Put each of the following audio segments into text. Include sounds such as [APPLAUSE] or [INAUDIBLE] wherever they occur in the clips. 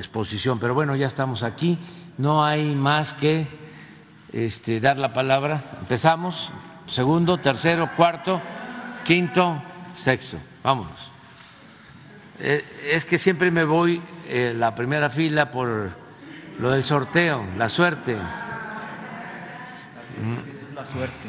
exposición. Pero bueno, ya estamos aquí. No hay más que este, dar la palabra. Empezamos. Segundo, tercero, cuarto, quinto, sexto. Vámonos. Eh, es que siempre me voy en la primera fila por lo del sorteo, la suerte. Así es, la suerte.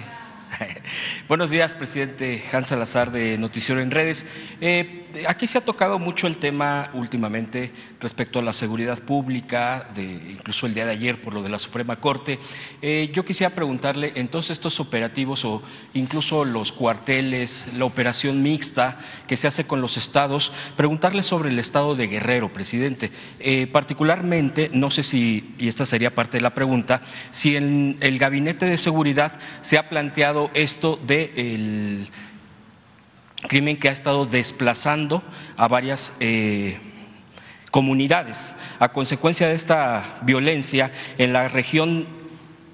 [LAUGHS] Buenos días, presidente Hans Salazar de Noticiero en Redes. Eh, aquí se ha tocado mucho el tema últimamente respecto a la seguridad pública, de, incluso el día de ayer por lo de la Suprema Corte. Eh, yo quisiera preguntarle, en todos estos operativos o incluso los cuarteles, la operación mixta que se hace con los estados, preguntarle sobre el estado de Guerrero, presidente. Eh, particularmente, no sé si, y esta sería parte de la pregunta, si en el gabinete de seguridad se ha planteado esto de el crimen que ha estado desplazando a varias eh, comunidades. A consecuencia de esta violencia, en la región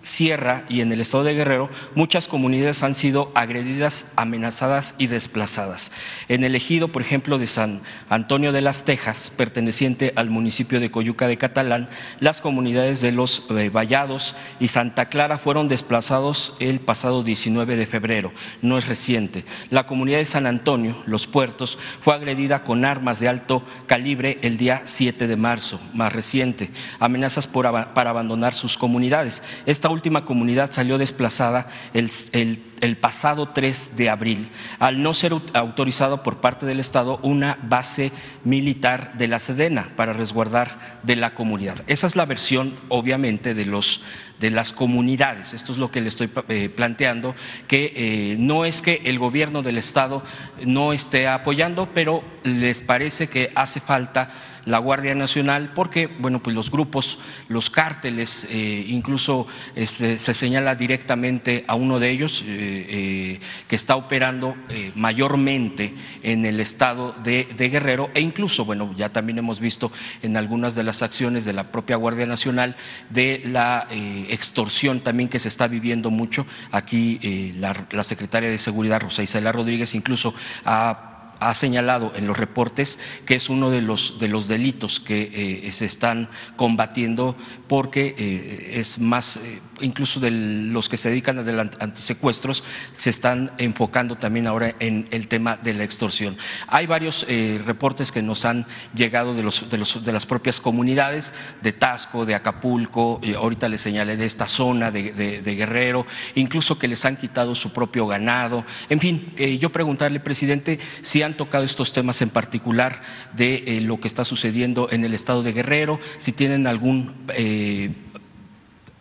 Sierra y en el estado de Guerrero, muchas comunidades han sido agredidas, amenazadas y desplazadas. En el ejido, por ejemplo, de San Antonio de las Tejas, perteneciente al municipio de Coyuca de Catalán, las comunidades de los eh, Vallados y Santa Clara fueron desplazados el pasado 19 de febrero, no es reciente. La comunidad de San Antonio, Los Puertos, fue agredida con armas de alto calibre el día 7 de marzo, más reciente. Amenazas para abandonar sus comunidades. Esta última comunidad salió desplazada el, pasado 3 de abril al no ser autorizado por parte del Estado una base militar de la Sedena para resguardar de la comunidad. Esa es la versión, obviamente, de los de las comunidades. Esto es lo que le estoy eh, planteando, que eh, no es que el gobierno del Estado no esté apoyando, pero les parece que hace falta la Guardia Nacional porque, bueno, pues los grupos, los cárteles, eh, incluso este, se señala directamente a uno de ellos que está operando mayormente en el estado de, Guerrero e incluso, bueno, ya también hemos visto en algunas de las acciones de la propia Guardia Nacional de la extorsión también que se está viviendo mucho. Aquí eh, la, secretaria de Seguridad, Rosa Isela Rodríguez, incluso ha ha señalado en los reportes que es uno de los, de los delitos que eh, se están combatiendo porque eh, es más, eh, incluso de los que se dedican a antisecuestros, se están enfocando también ahora en el tema de la extorsión. Hay varios reportes que nos han llegado de, los, de, los, de las propias comunidades, de Tasco, de Acapulco, ahorita les señalé de esta zona de, de, Guerrero, incluso que les han quitado su propio ganado. En fin, yo preguntarle, presidente, si han tocado estos temas en particular de eh, lo que está sucediendo en el estado de Guerrero, si tienen algún... Eh,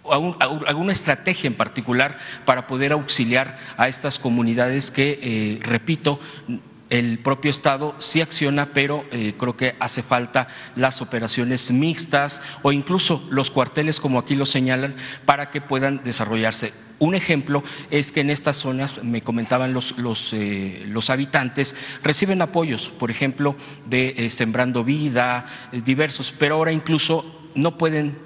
alguna estrategia en particular para poder auxiliar a estas comunidades que, eh, repito, el propio Estado sí acciona, pero creo que hace falta las operaciones mixtas o incluso los cuarteles, como aquí lo señalan, para que puedan desarrollarse. Un ejemplo es que en estas zonas, me comentaban los, los, eh, los habitantes, reciben apoyos, por ejemplo, de eh, Sembrando Vida, eh, diversos, pero ahora incluso no pueden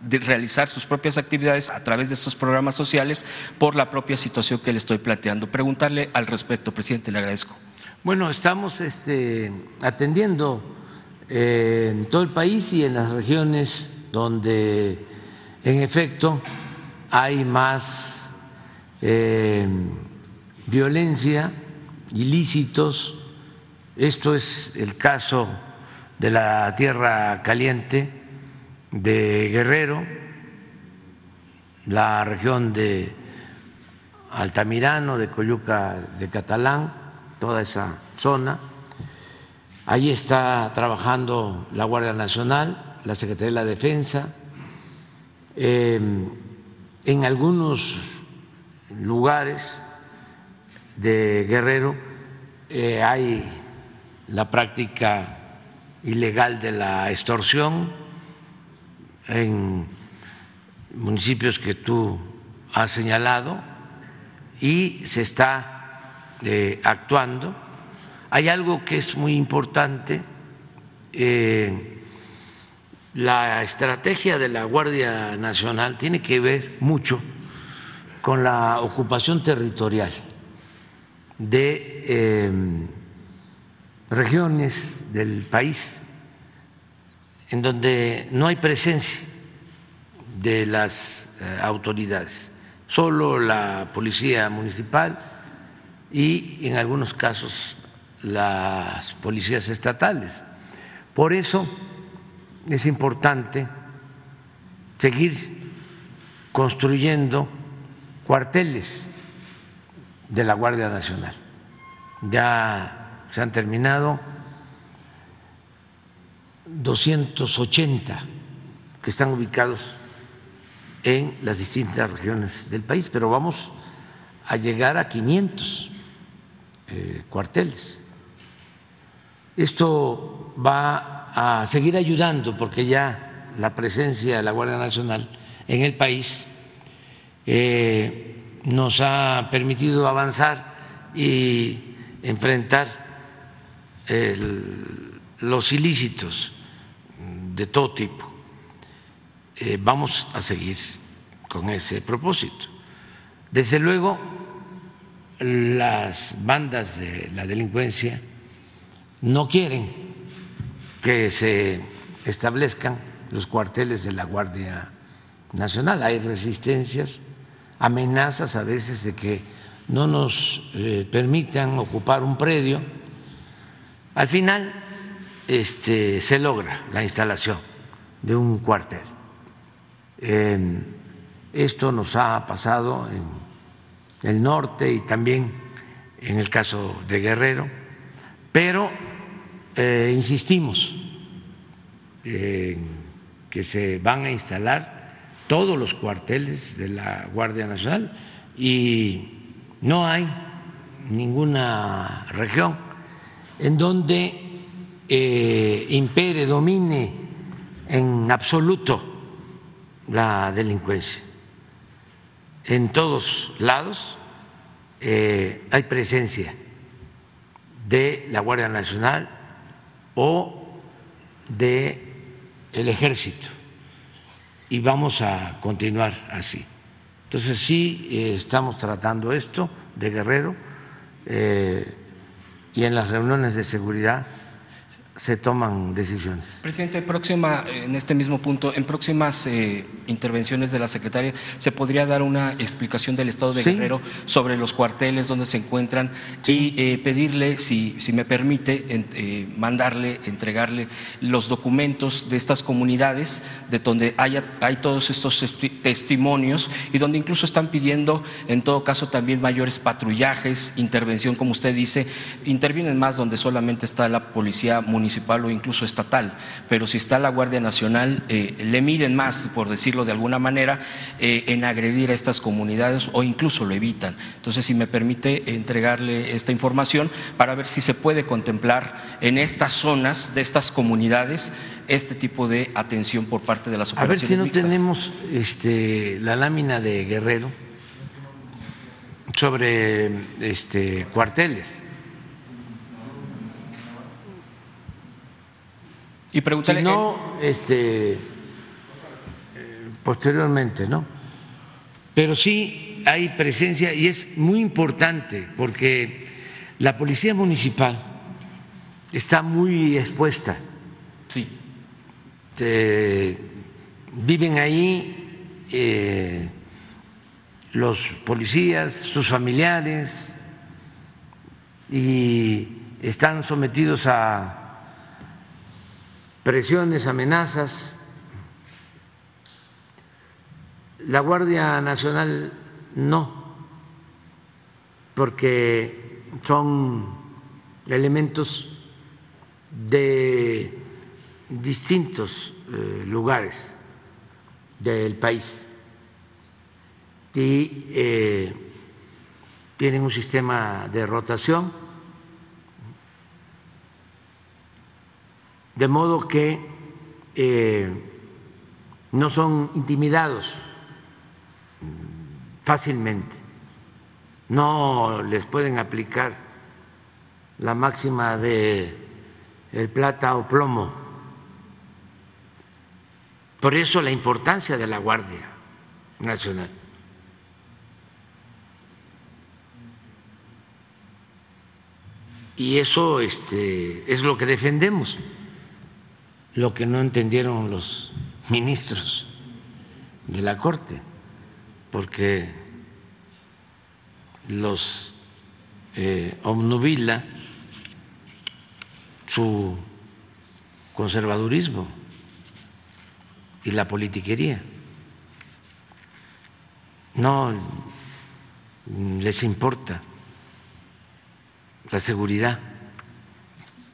realizar sus propias actividades a través de estos programas sociales por la propia situación que le estoy planteando. Preguntarle al respecto, presidente, le agradezco. Bueno, estamos este, atendiendo en todo el país y en las regiones donde en efecto hay más eh, violencia, ilícitos. Esto es el caso de la Tierra Caliente de Guerrero, la región de Altamirano, de Coyuca de Catalán, toda esa zona. Ahí está trabajando la Guardia Nacional, la Secretaría de la Defensa. Eh, en algunos lugares de Guerrero eh, hay la práctica ilegal de la extorsión en municipios que tú has señalado y se está eh, actuando. Hay algo que es muy importante. Eh, la estrategia de la Guardia Nacional tiene que ver mucho con la ocupación territorial de em, regiones del país en donde no hay presencia de las eh, autoridades, solo la policía municipal y en algunos casos las policías estatales. Por eso es importante seguir construyendo cuarteles de la Guardia Nacional. Ya se han terminado 280 que están ubicados en las distintas regiones del país, pero vamos a llegar a 500 eh, cuarteles. Esto va a seguir ayudando porque ya la presencia de la Guardia Nacional en el país eh, nos ha permitido avanzar y enfrentar los ilícitos de todo tipo. Eh, vamos a seguir con ese propósito. Desde luego, las bandas de la delincuencia no quieren que se establezcan los cuarteles de la Guardia Nacional. Hay resistencias, amenazas a veces de que no nos eh, permitan ocupar un predio. Al final, este, se logra la instalación de un cuartel. esto nos ha pasado en el norte y también en el caso de Guerrero, pero eh, insistimos en que se van a instalar todos los cuarteles de la Guardia Nacional y no hay ninguna región en donde eh, impere, domine en absoluto la delincuencia. En todos lados eh, hay presencia de la Guardia Nacional o de el Ejército y vamos a continuar así. Entonces sí eh, estamos tratando esto de Guerrero y en las reuniones de seguridad se toman decisiones. Presidente, próxima, en este mismo punto, en próximas eh, intervenciones de la secretaria, ¿se podría dar una explicación del Estado de Guerrero sobre los cuarteles donde se encuentran y eh, pedirle, si, si me permite, eh, mandarle, entregarle los documentos de estas comunidades, de donde haya, hay todos estos testimonios y donde incluso están pidiendo, en todo caso, también mayores patrullajes, intervención, como usted dice, intervienen más donde solamente está la policía municipal municipal o incluso estatal, pero si está la Guardia Nacional, eh, le miden más, por decirlo de alguna manera, eh, en agredir a estas comunidades o incluso lo evitan. Entonces, si me permite entregarle esta información para ver si se puede contemplar en estas zonas de estas comunidades este tipo de atención por parte de las operaciones. A ver si no tenemos este, la lámina de Guerrero sobre este, cuarteles Y preguntarle. Si no, este, eh, posteriormente, ¿no? Pero sí hay presencia y es muy importante porque la policía municipal está muy expuesta. Sí. viven ahí eh, los policías, sus familiares y están sometidos a presiones, amenazas. La Guardia Nacional no, porque son elementos de distintos eh, lugares del país y eh, tienen un sistema de rotación de modo que eh, no son intimidados fácilmente, no les pueden aplicar la máxima de el plata o plomo. Por eso la importancia de la Guardia Nacional. Y eso este, es lo que defendemos lo que no entendieron los ministros de la Corte, porque los eh, obnubila su conservadurismo y la politiquería. No les importa la seguridad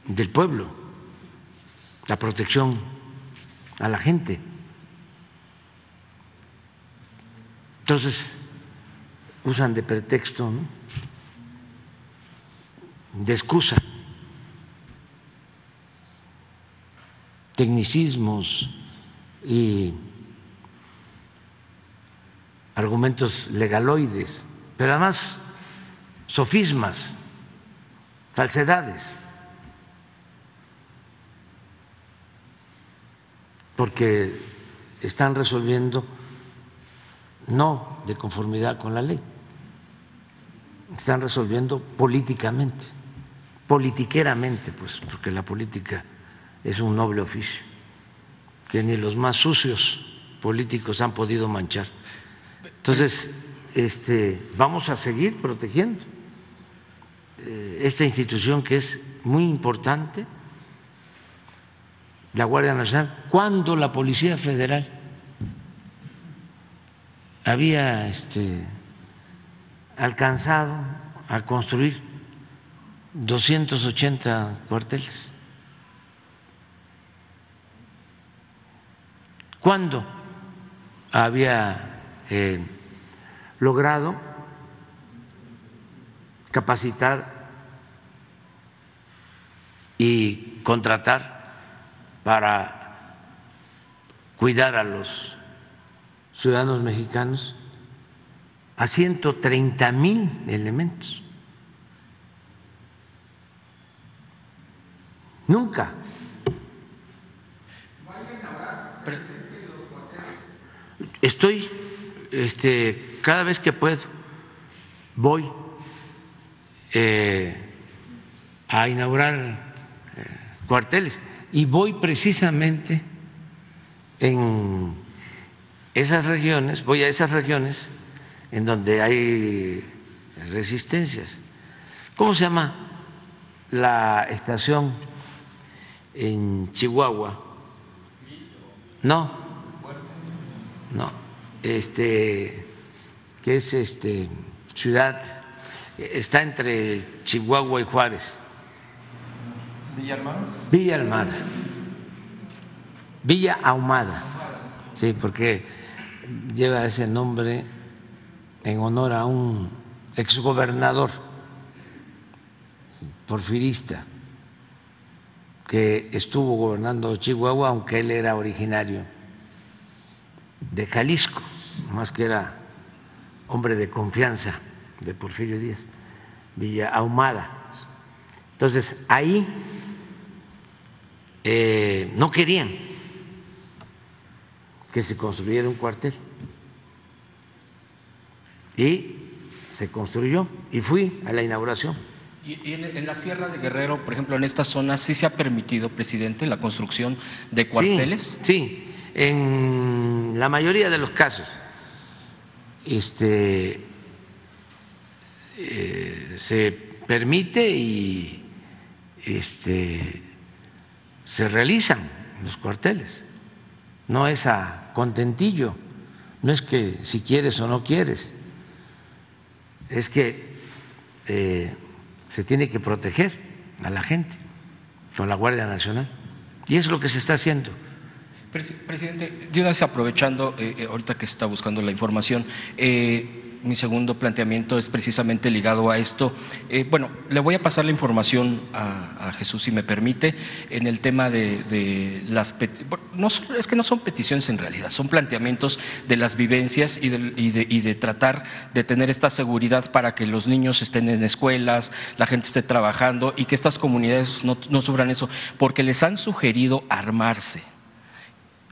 del pueblo, la protección a la gente. Entonces, usan de pretexto, de excusa, tecnicismos y argumentos legaloides, pero además sofismas, falsedades, porque están resolviendo no de conformidad con la ley, están resolviendo políticamente, politiqueramente, pues, porque la política es un noble oficio que ni los más sucios políticos han podido manchar. Entonces, este, vamos a seguir protegiendo eh, esta institución que es muy importante, la Guardia Nacional, cuando la Policía Federal había este, alcanzado a construir 280 cuarteles. ¿Cuándo había eh, logrado capacitar y contratar para cuidar a los ciudadanos mexicanos a 130 mil elementos. Nunca. Estoy, este, cada vez que puedo, voy eh, a inaugurar eh, cuarteles y voy precisamente en esas regiones, voy a esas regiones en donde hay resistencias. ¿Cómo se llama la estación en Chihuahua? No, no, este, que es este ciudad, está entre Chihuahua y Juárez. Villa Almada. Villa Almada. Villa Ahumada. Sí, porque lleva ese nombre en honor a un exgobernador porfirista que estuvo gobernando Chihuahua, aunque él era originario de Jalisco, más que era hombre de confianza de Porfirio Díaz, Villa Ahumada. Entonces, ahí eh, no querían que se construyera un cuartel. Y se construyó y fui a la inauguración. ¿Y en, la Sierra de Guerrero, por ejemplo, en esta zona, sí se ha permitido, presidente, la construcción de cuarteles? Sí, en la mayoría de los casos este, eh, se permite y este, se realizan los cuarteles no es a contentillo, no es que si quieres o no quieres, es que eh, se tiene que proteger a la gente con la Guardia Nacional. Y es lo que se está haciendo. Presidente, vez aprovechando, eh, eh, ahorita que se está buscando la información, mi segundo planteamiento es precisamente ligado a esto. Eh, bueno, le voy a pasar la información a, Jesús, si me permite, en el tema de, las no, es que no son peticiones en realidad, son planteamientos de las vivencias y de, tratar de tener esta seguridad para que los niños estén en escuelas, la gente esté trabajando y que estas comunidades no, no eso, porque les han sugerido armarse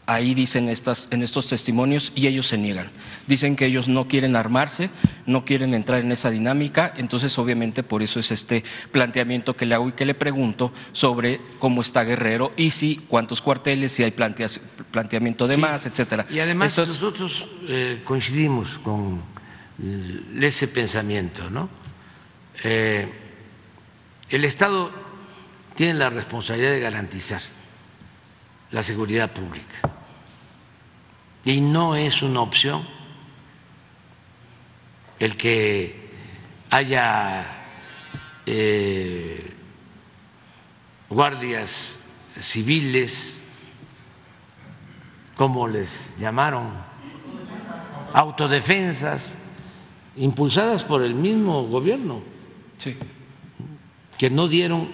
Ahí dicen estas, en estos testimonios y ellos se niegan. Dicen que ellos no quieren armarse, no quieren entrar en esa dinámica, entonces obviamente por eso es este planteamiento que le hago y que le pregunto sobre cómo está Guerrero y si cuántos cuarteles, si hay planteamiento de más, etcétera. Y además nosotros eh, coincidimos con ese pensamiento, ¿no? Eh, el Estado tiene la responsabilidad de garantizar la seguridad pública. Y no es una opción el que haya eh, guardias civiles, como les llamaron, autodefensas, impulsadas por el mismo gobierno, que no dieron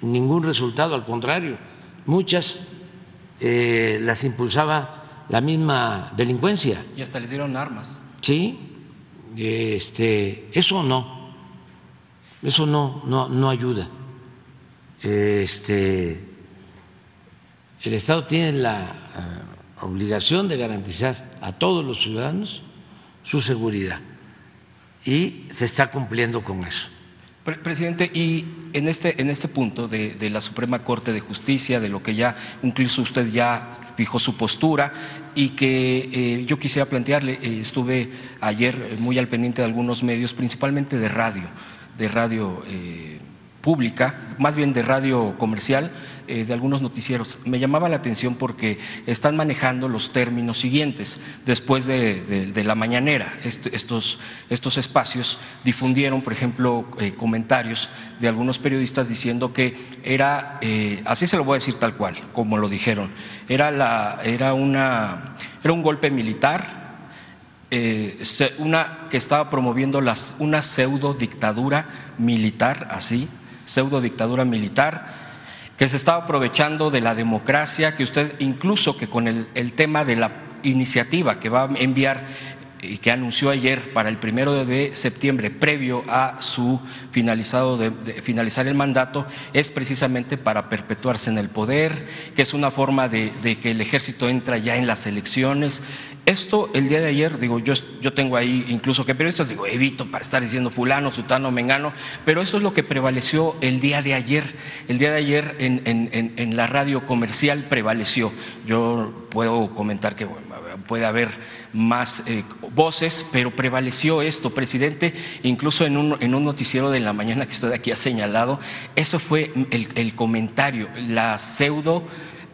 ningún resultado, al contrario, muchas eh, las impulsaba la misma delincuencia. Y hasta les dieron armas. Sí, este, eso no, eso no, no, no ayuda. Este, el Estado tiene la eh, obligación de garantizar a todos los ciudadanos su seguridad y se está cumpliendo con eso. Presidente, y en este, en este punto de, la Suprema Corte de Justicia, de lo que ya incluso usted ya fijó su postura y que eh, yo quisiera plantearle, eh, estuve ayer muy al pendiente de algunos medios, principalmente de radio, de radio. Eh, pública, más bien de radio comercial, eh, de algunos noticieros. Me llamaba la atención porque están manejando los términos siguientes. Después de, la mañanera, estos, espacios difundieron, por ejemplo, eh, comentarios de algunos periodistas diciendo que era, eh, así se lo voy a decir tal cual, como lo dijeron, era, la, era, una, era un golpe militar una que estaba promoviendo una pseudo dictadura militar, así, pseudo dictadura militar, que se estaba aprovechando de la democracia, que usted incluso que con el, tema de la iniciativa que va a enviar y que anunció ayer para el primero de septiembre, previo a su finalizado de, finalizar el mandato, es precisamente para perpetuarse en el poder, que es una forma de, que el ejército entra ya en las elecciones. Esto el día de ayer, digo, yo, yo tengo ahí incluso que periodistas, digo, evito para estar diciendo fulano, sutano, mengano, pero eso es lo que prevaleció el día de ayer. El día de ayer en, en, en la radio comercial prevaleció. Yo puedo comentar que puede haber más eh, voces, pero prevaleció esto, presidente, incluso en un, en un, noticiero de la mañana que usted aquí ha señalado, eso fue el, el comentario, la pseudo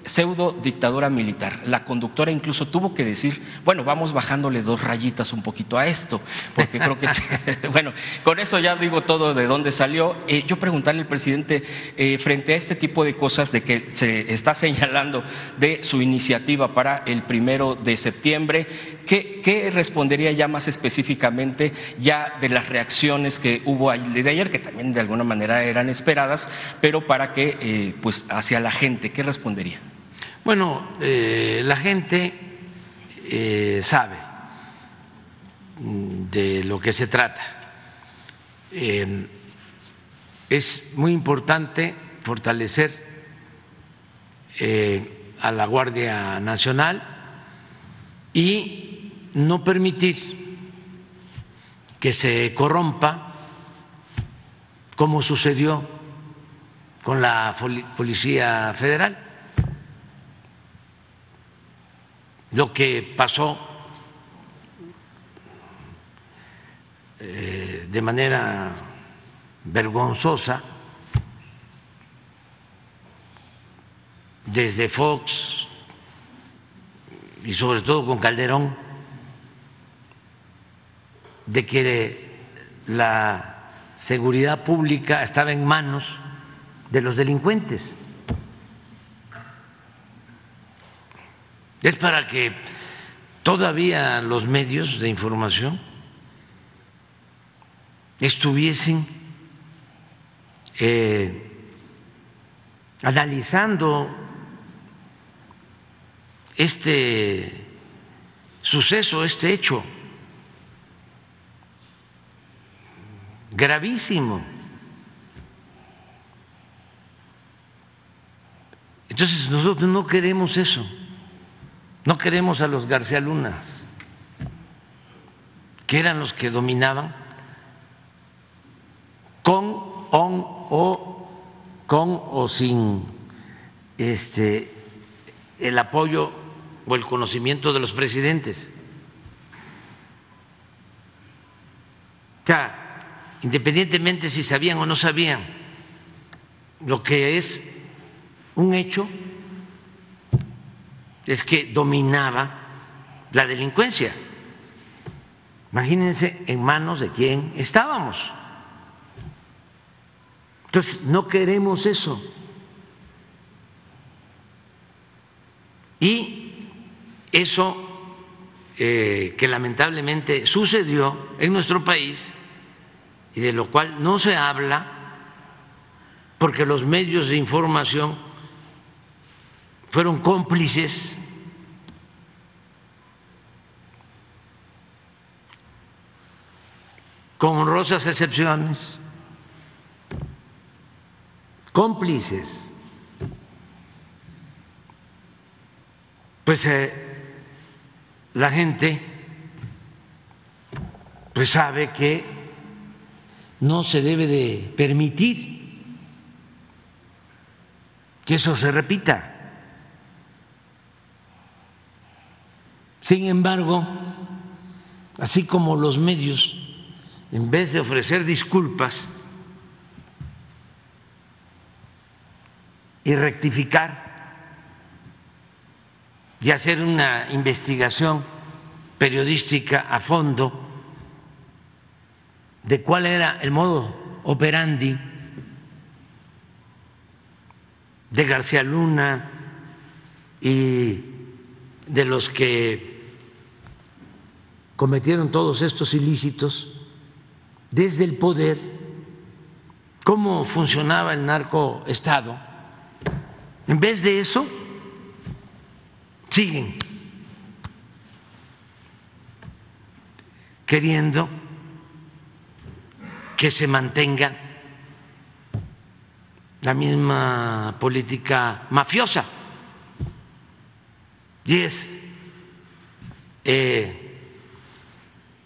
pseudo dictadura militar. La conductora incluso tuvo que decir, bueno, vamos bajándole dos rayitas un poquito a esto, porque creo que, [LAUGHS] bueno, con eso ya digo todo de dónde salió. Eh, yo preguntarle al presidente, eh, frente a este tipo de cosas de que se está señalando de su iniciativa para el primero de septiembre, ¿qué, respondería ya más específicamente ya de las reacciones que hubo de ayer, que también de alguna manera eran esperadas, pero para que, eh, pues, hacia la gente, ¿qué respondería? Bueno, eh, la gente eh, sabe de lo que se trata. Eh, es muy importante fortalecer a la Guardia Nacional y no permitir que se corrompa como sucedió con la Policía Federal lo que pasó eh, de manera vergonzosa desde Fox y sobre todo con Calderón, de que la seguridad pública estaba en manos de los delincuentes. Es para que todavía los medios de información estuviesen eh, analizando este suceso, este hecho gravísimo. Entonces nosotros no queremos eso No queremos a los García Lunas, que eran los que dominaban con on, o con o sin este el apoyo o el conocimiento de los presidentes. O sea, independientemente si sabían o no sabían, lo que es un hecho es que dominaba la delincuencia. Imagínense en manos de quién estábamos. Entonces, no queremos eso. Y eso eh, que lamentablemente sucedió en nuestro país y de lo cual no se habla porque los medios de información fueron cómplices con honrosas excepciones, cómplices. Pues eh, la gente pues sabe que no se debe de permitir que eso se repita. Sin embargo, así como los medios, en vez de ofrecer disculpas y rectificar y hacer una investigación periodística a fondo de cuál era el modo operandi de García Luna y de los que cometieron todos estos ilícitos desde el poder, cómo funcionaba el narcoestado. En vez de eso, siguen queriendo que se mantenga la misma política mafiosa. Y es eh,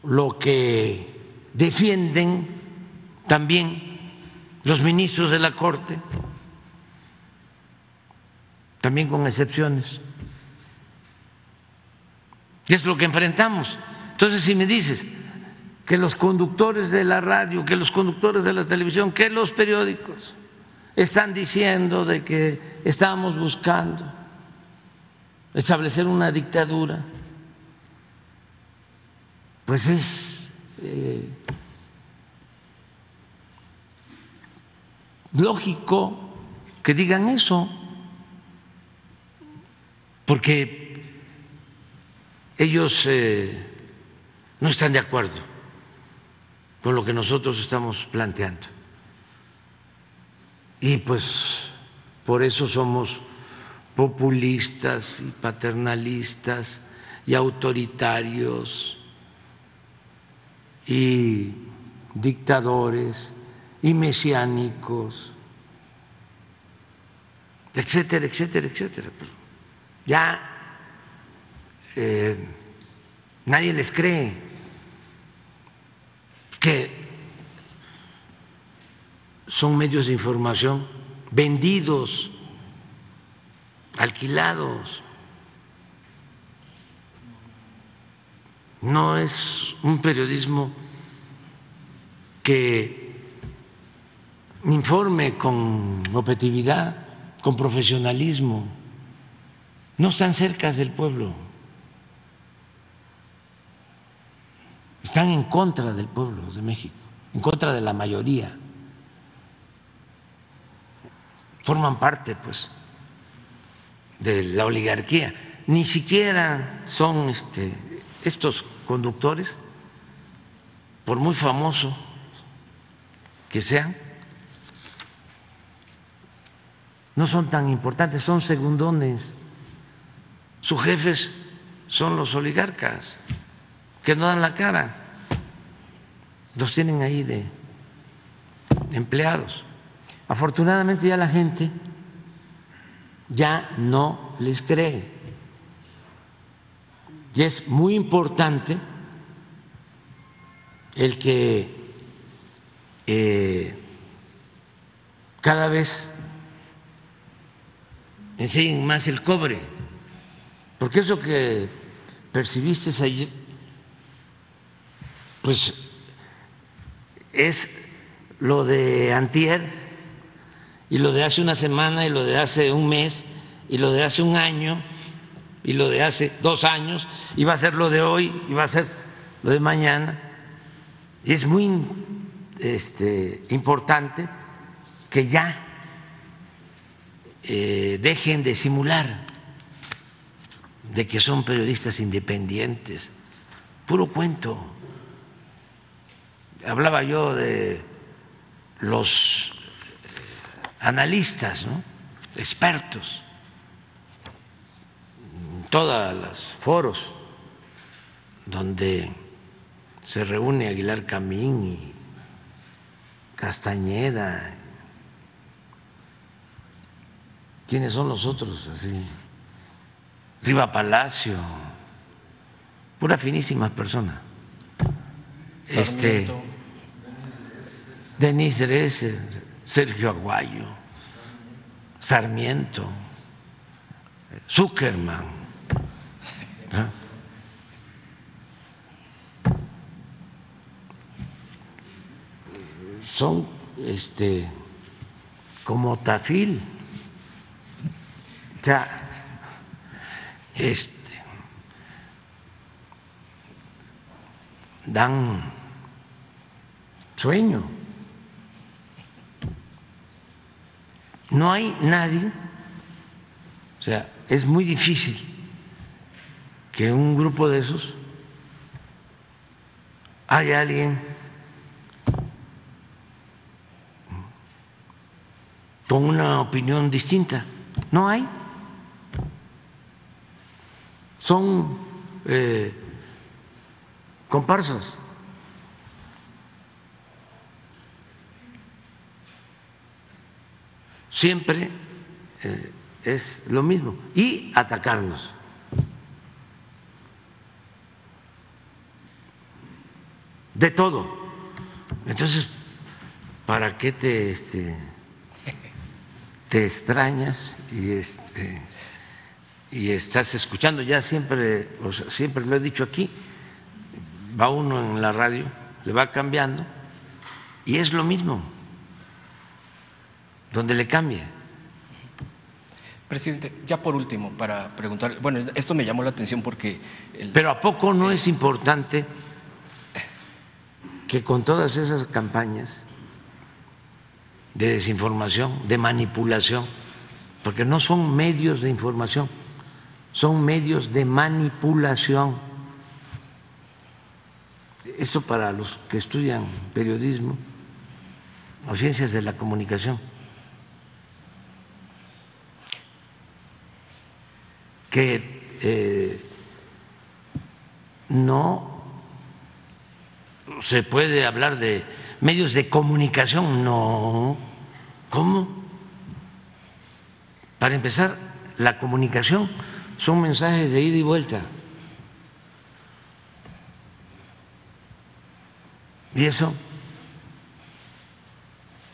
lo que defienden también los ministros de la Corte, también con excepciones. Y es lo que enfrentamos. Entonces, si me dices que los conductores de la radio, que los conductores de la televisión, que los periódicos, están diciendo de que estamos buscando establecer una dictadura, pues es eh, lógico que digan eso, porque ellos eh, no están de acuerdo con lo que nosotros estamos planteando. Y pues por eso somos populistas y paternalistas y autoritarios y dictadores y mesiánicos, etcétera, etcétera, etcétera. Ya eh, nadie les cree que son medios de información vendidos, alquilados. No es un periodismo que informe con objetividad, con profesionalismo. No están cerca del pueblo. Están en contra del pueblo de México, en contra de la mayoría forman parte pues de la oligarquía, ni siquiera son este, estos conductores, por muy famosos que sean, no son tan importantes, son segundones. Sus jefes son los oligarcas que no dan la cara, los tienen ahí de empleados. Afortunadamente ya la gente ya no les cree. Y es muy importante el que eh, cada vez enseñen más el cobre, porque eso que percibiste ayer, pues es lo de antier y lo de hace una semana y lo de hace un mes y lo de hace un año y lo de hace dos años y va a ser lo de hoy y va a ser lo de mañana. Y es muy este, importante que ya eh, dejen de simular de que son periodistas independientes. Puro cuento. Hablaba yo de los analistas, ¿no? expertos, todos los foros donde se reúne Aguilar Camín y Castañeda. ¿Quiénes son los otros? Así. Riva Palacio, pura finísimas personas. Este, Denise Dresser, Sergio Aguayo, Sarmiento, Zuckerman. Son este como tafil. O este, dan sueño. No hay nadie, o sea, es muy difícil que un grupo de esos haya alguien con una opinión distinta. No hay son eh, comparsas. Siempre eh, es lo mismo. Y atacarnos. De todo. Entonces, ¿para qué te, este, te extrañas y este y estás escuchando, ya siempre, siempre lo he dicho aquí, va uno en la radio, le va cambiando, y es lo mismo, donde le cambie. Presidente, ya por último, para preguntar, bueno, esto me llamó la atención porque... Pero ¿a poco no es importante que con todas esas campañas de desinformación, de manipulación, porque no son medios de información, son medios de manipulación. Eso para los que estudian periodismo o ciencias de la comunicación. Que eh, no se puede hablar de medios de comunicación, no. ¿Cómo? Para empezar, la comunicación son mensajes de ida y vuelta. Y eso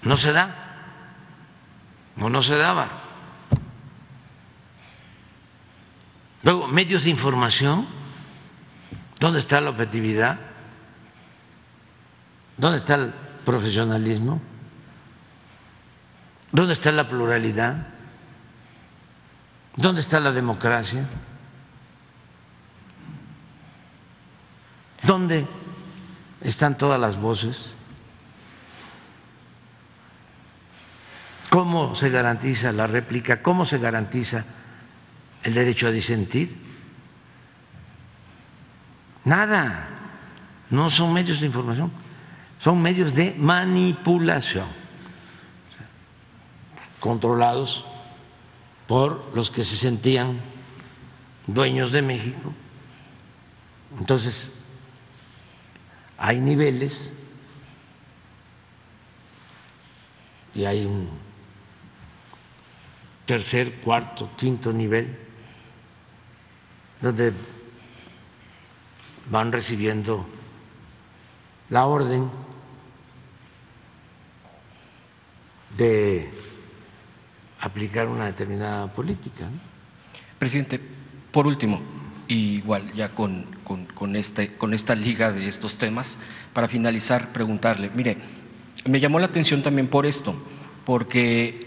no se da o no se daba. Luego, medios de información, ¿dónde está la objetividad? ¿Dónde está el profesionalismo? ¿Dónde está la pluralidad? ¿Dónde está la democracia? ¿Dónde están todas las voces? ¿Cómo se garantiza la réplica? ¿Cómo se garantiza el derecho a disentir? Nada. No son medios de información, son medios de manipulación, controlados por los que se sentían dueños de México. Entonces, hay niveles y hay un tercer, cuarto, quinto nivel, donde van recibiendo la orden de aplicar una determinada política. Presidente, por último, igual ya con, con, este, con esta liga de estos temas, para finalizar, preguntarle, mire, me llamó la atención también por esto, porque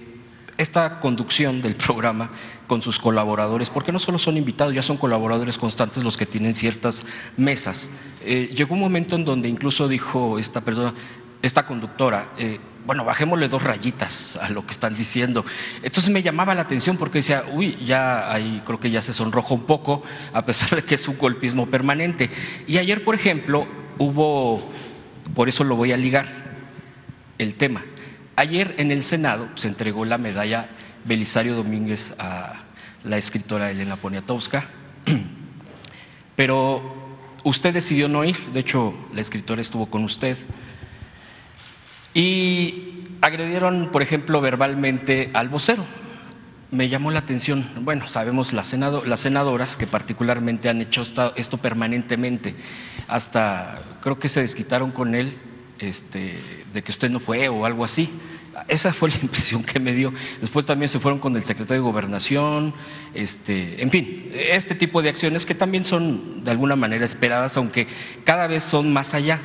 esta conducción del programa con sus colaboradores, porque no solo son invitados, ya son colaboradores constantes los que tienen ciertas mesas. Eh, llegó un momento en donde incluso dijo esta persona, esta conductora, eh, bueno, bajémosle dos rayitas a lo que están diciendo. Entonces me llamaba la atención porque decía, uy, ya ahí creo que ya se sonroja un poco, a pesar de que es un golpismo permanente. Y ayer, por ejemplo, hubo, por eso lo voy a ligar, el tema. Ayer en el Senado se entregó la medalla Belisario Domínguez a la escritora Elena Poniatowska, [CLEARS THROAT] pero usted decidió no ir, de hecho la escritora estuvo con usted. Y agredieron, por ejemplo, verbalmente al vocero. Me llamó la atención, bueno, sabemos las, las senadoras que particularmente han hecho esto, permanentemente, hasta creo que se desquitaron con él este, de que usted no fue o algo así. Esa fue [LAUGHS] la impresión que me dio. Después también se fueron con el secretario de Gobernación, este, en fin, este tipo de acciones que también son de alguna manera esperadas, aunque cada vez son más allá.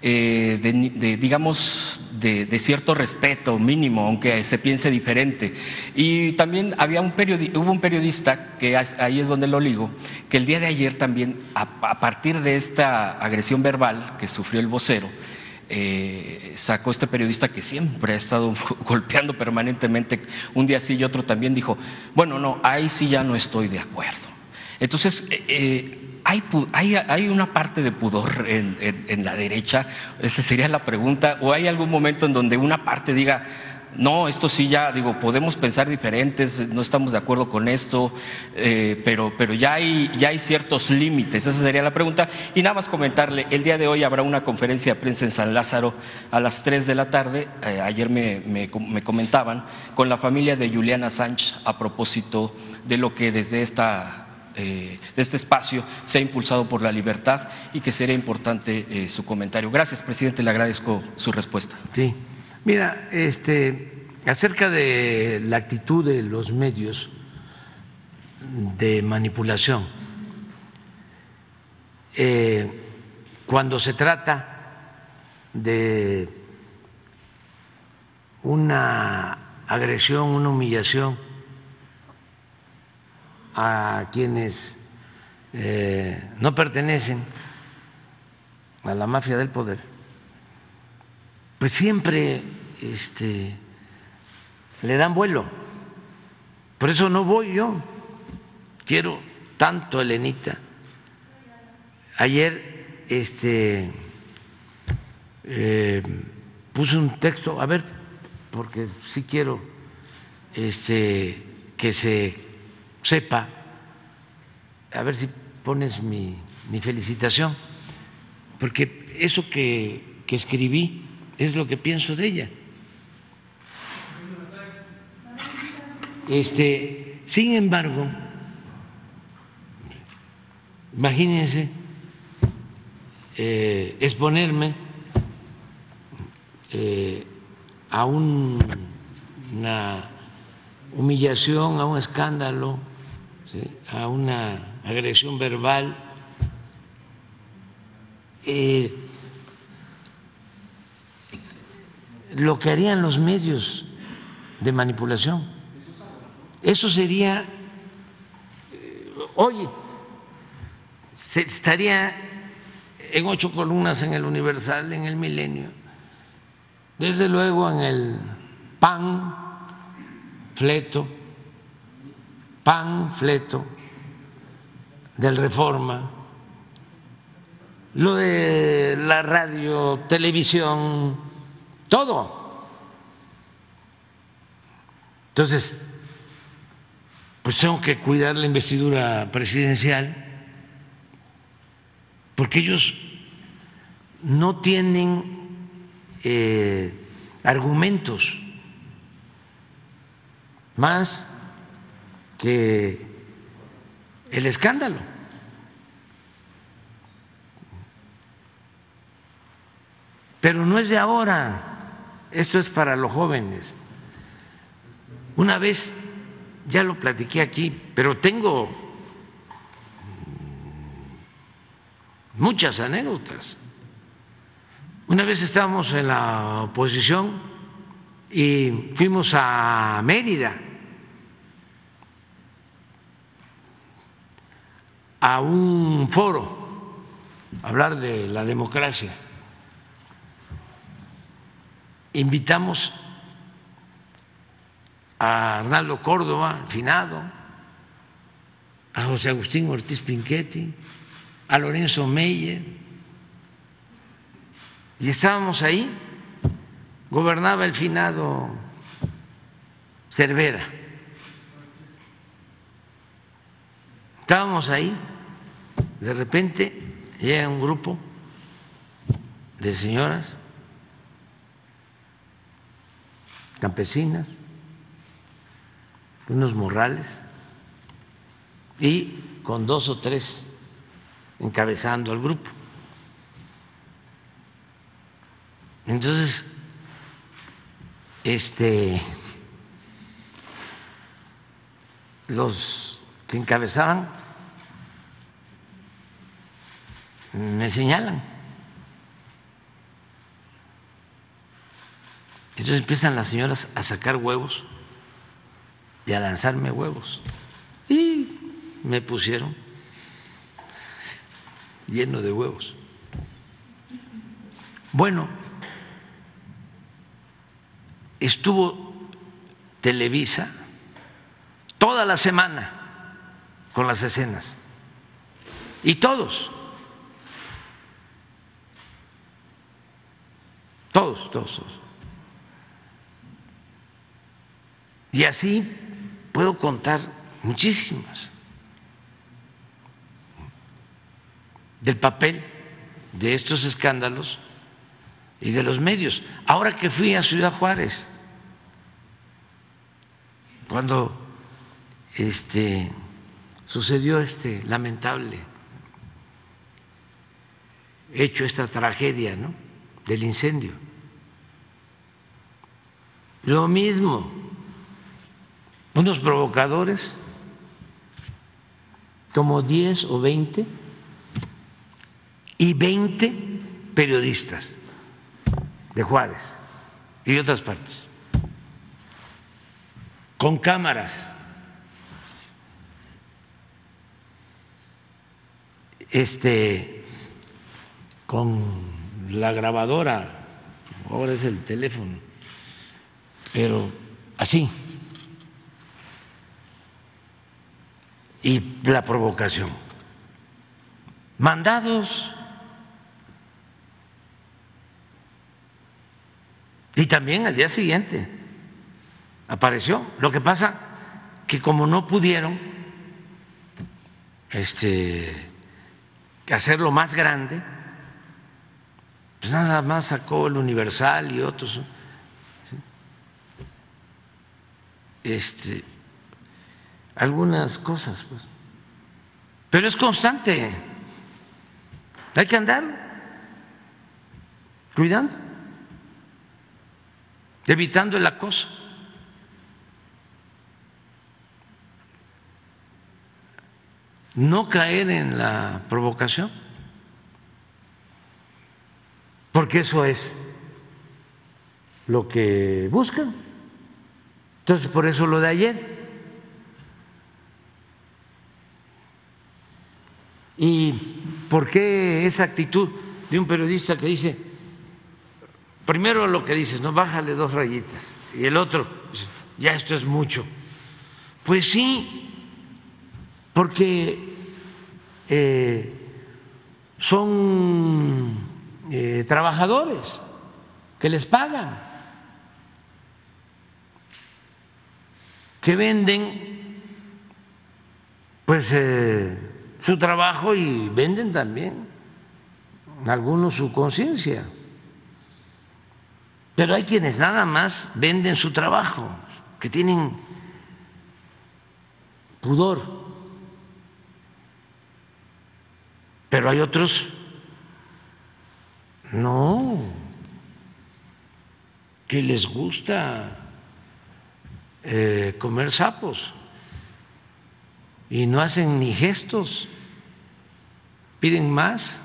Eh, de, digamos, de, cierto respeto mínimo, aunque se piense diferente. Y también había un hubo un periodista, que ahí es donde lo ligo, que el día de ayer también, a, partir de esta agresión verbal que sufrió el vocero, eh, sacó este periodista que siempre ha estado [LAUGHS] golpeando permanentemente, un día sí y otro también dijo, bueno, no, ahí sí ya no estoy de acuerdo. Entonces, eh, ¿Hay, una parte de pudor en, la derecha? Esa sería la pregunta. ¿O hay algún momento en donde una parte diga, no, esto sí ya, digo, podemos pensar diferentes, no estamos de acuerdo con esto, eh, pero, pero ya, hay, ya hay ciertos límites? Esa sería la pregunta. Y nada más comentarle, el día de hoy habrá una conferencia de prensa en San Lázaro a las 3 de la tarde, eh, ayer me, me, me comentaban, con la familia de Juliana Sánchez a propósito de lo que desde esta eh, de este espacio se ha impulsado por la libertad y que sería importante eh, su comentario. Gracias, presidente, le agradezco su respuesta. Sí, mira, este, acerca de la actitud de los medios de manipulación, eh, cuando se trata de una agresión, una humillación, a quienes eh, no pertenecen a la mafia del poder, pues siempre este, le dan vuelo. Por eso no voy yo. Quiero tanto Elenita. Ayer este, eh, puse un texto, a ver, porque sí quiero este, que se sepa, a ver si pones mi, felicitación, porque eso que, que escribí es lo que pienso de ella. Este, sin embargo, imagínense eh, exponerme eh, a un, una humillación, a un escándalo, a una agresión verbal. Eh, lo que harían los medios de manipulación. Eso sería, eh, oye, se estaría en ocho columnas en el Universal, en el Milenio, desde luego en el PAN, Fleto, panfleto del Reforma, lo de la radio, televisión, todo. Entonces, pues tengo que cuidar la investidura presidencial, porque ellos no tienen eh, argumentos más que el escándalo. Pero no es de ahora, esto es para los jóvenes. Una vez, ya lo platiqué aquí, pero tengo muchas anécdotas. Una vez estábamos en la oposición y fuimos a Mérida a un foro hablar de la democracia. Invitamos a Arnaldo Córdoba, finado, a José Agustín Ortiz Pinchetti, a Lorenzo Meyer, y estábamos ahí, gobernaba el finado Cervera. Estábamos ahí, de repente llega un grupo de señoras campesinas, unos morrales, y con dos o tres encabezando al grupo. Entonces, este, los que encabezaban me señalan. Entonces empiezan las señoras a sacar huevos y a lanzarme huevos. Y me pusieron lleno de huevos. Bueno, estuvo Televisa toda la semana con las escenas. Y todos, todos, todos, todos. Y así puedo contar muchísimas del papel de estos escándalos y de los medios. Ahora que fui a Ciudad Juárez, cuando este, sucedió este lamentable hecho, esta tragedia ¿no? Del incendio, lo mismo, unos provocadores, como 10 o 20, y 20 periodistas de Juárez y de otras partes, con cámaras. Este, con la grabadora, ahora es el teléfono, pero así. Y la provocación. Mandados Y también al día siguiente apareció. Lo que pasa que como no pudieron este, hacerlo más grande, pues nada más sacó el Universal y otros. Este, algunas cosas, pues. Pero es constante. Hay que andar cuidando evitando el acoso. No caer en la provocación, porque eso es lo que buscan. Entonces, por eso lo de ayer. ¿Y por qué esa actitud de un periodista que dice, primero lo que dices, no, bájale dos rayitas. Y el otro, ya esto es mucho. Pues sí, porque eh, son eh, trabajadores que les pagan, que venden pues eh, su trabajo y venden también algunos su conciencia. Pero hay quienes nada más venden su trabajo, que tienen pudor. Pero hay otros, no, que les gusta eh, comer sapos y no hacen ni gestos, piden más.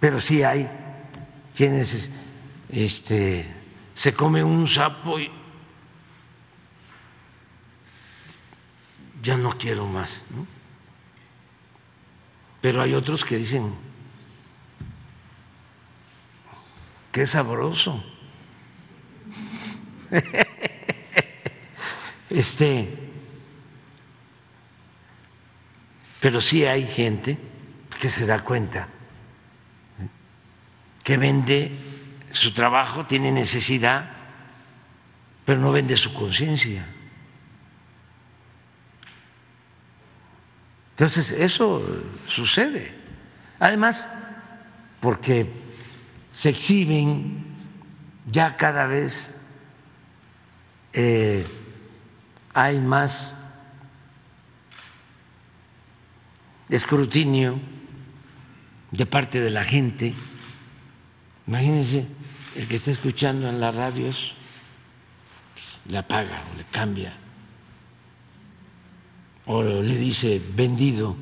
Pero sí hay quienes este, se comen un sapo y ya no quiero más. Pero hay otros que dicen, qué sabroso. [LAUGHS] Este, pero sí hay gente que se da cuenta que vende su trabajo, tiene necesidad, pero no vende su conciencia. Entonces, eso sucede. Además, porque se exhiben ya cada vez eh, hay más escrutinio de parte de la gente. Imagínense el que está escuchando en la radio le apaga o le cambia o le dice vendido,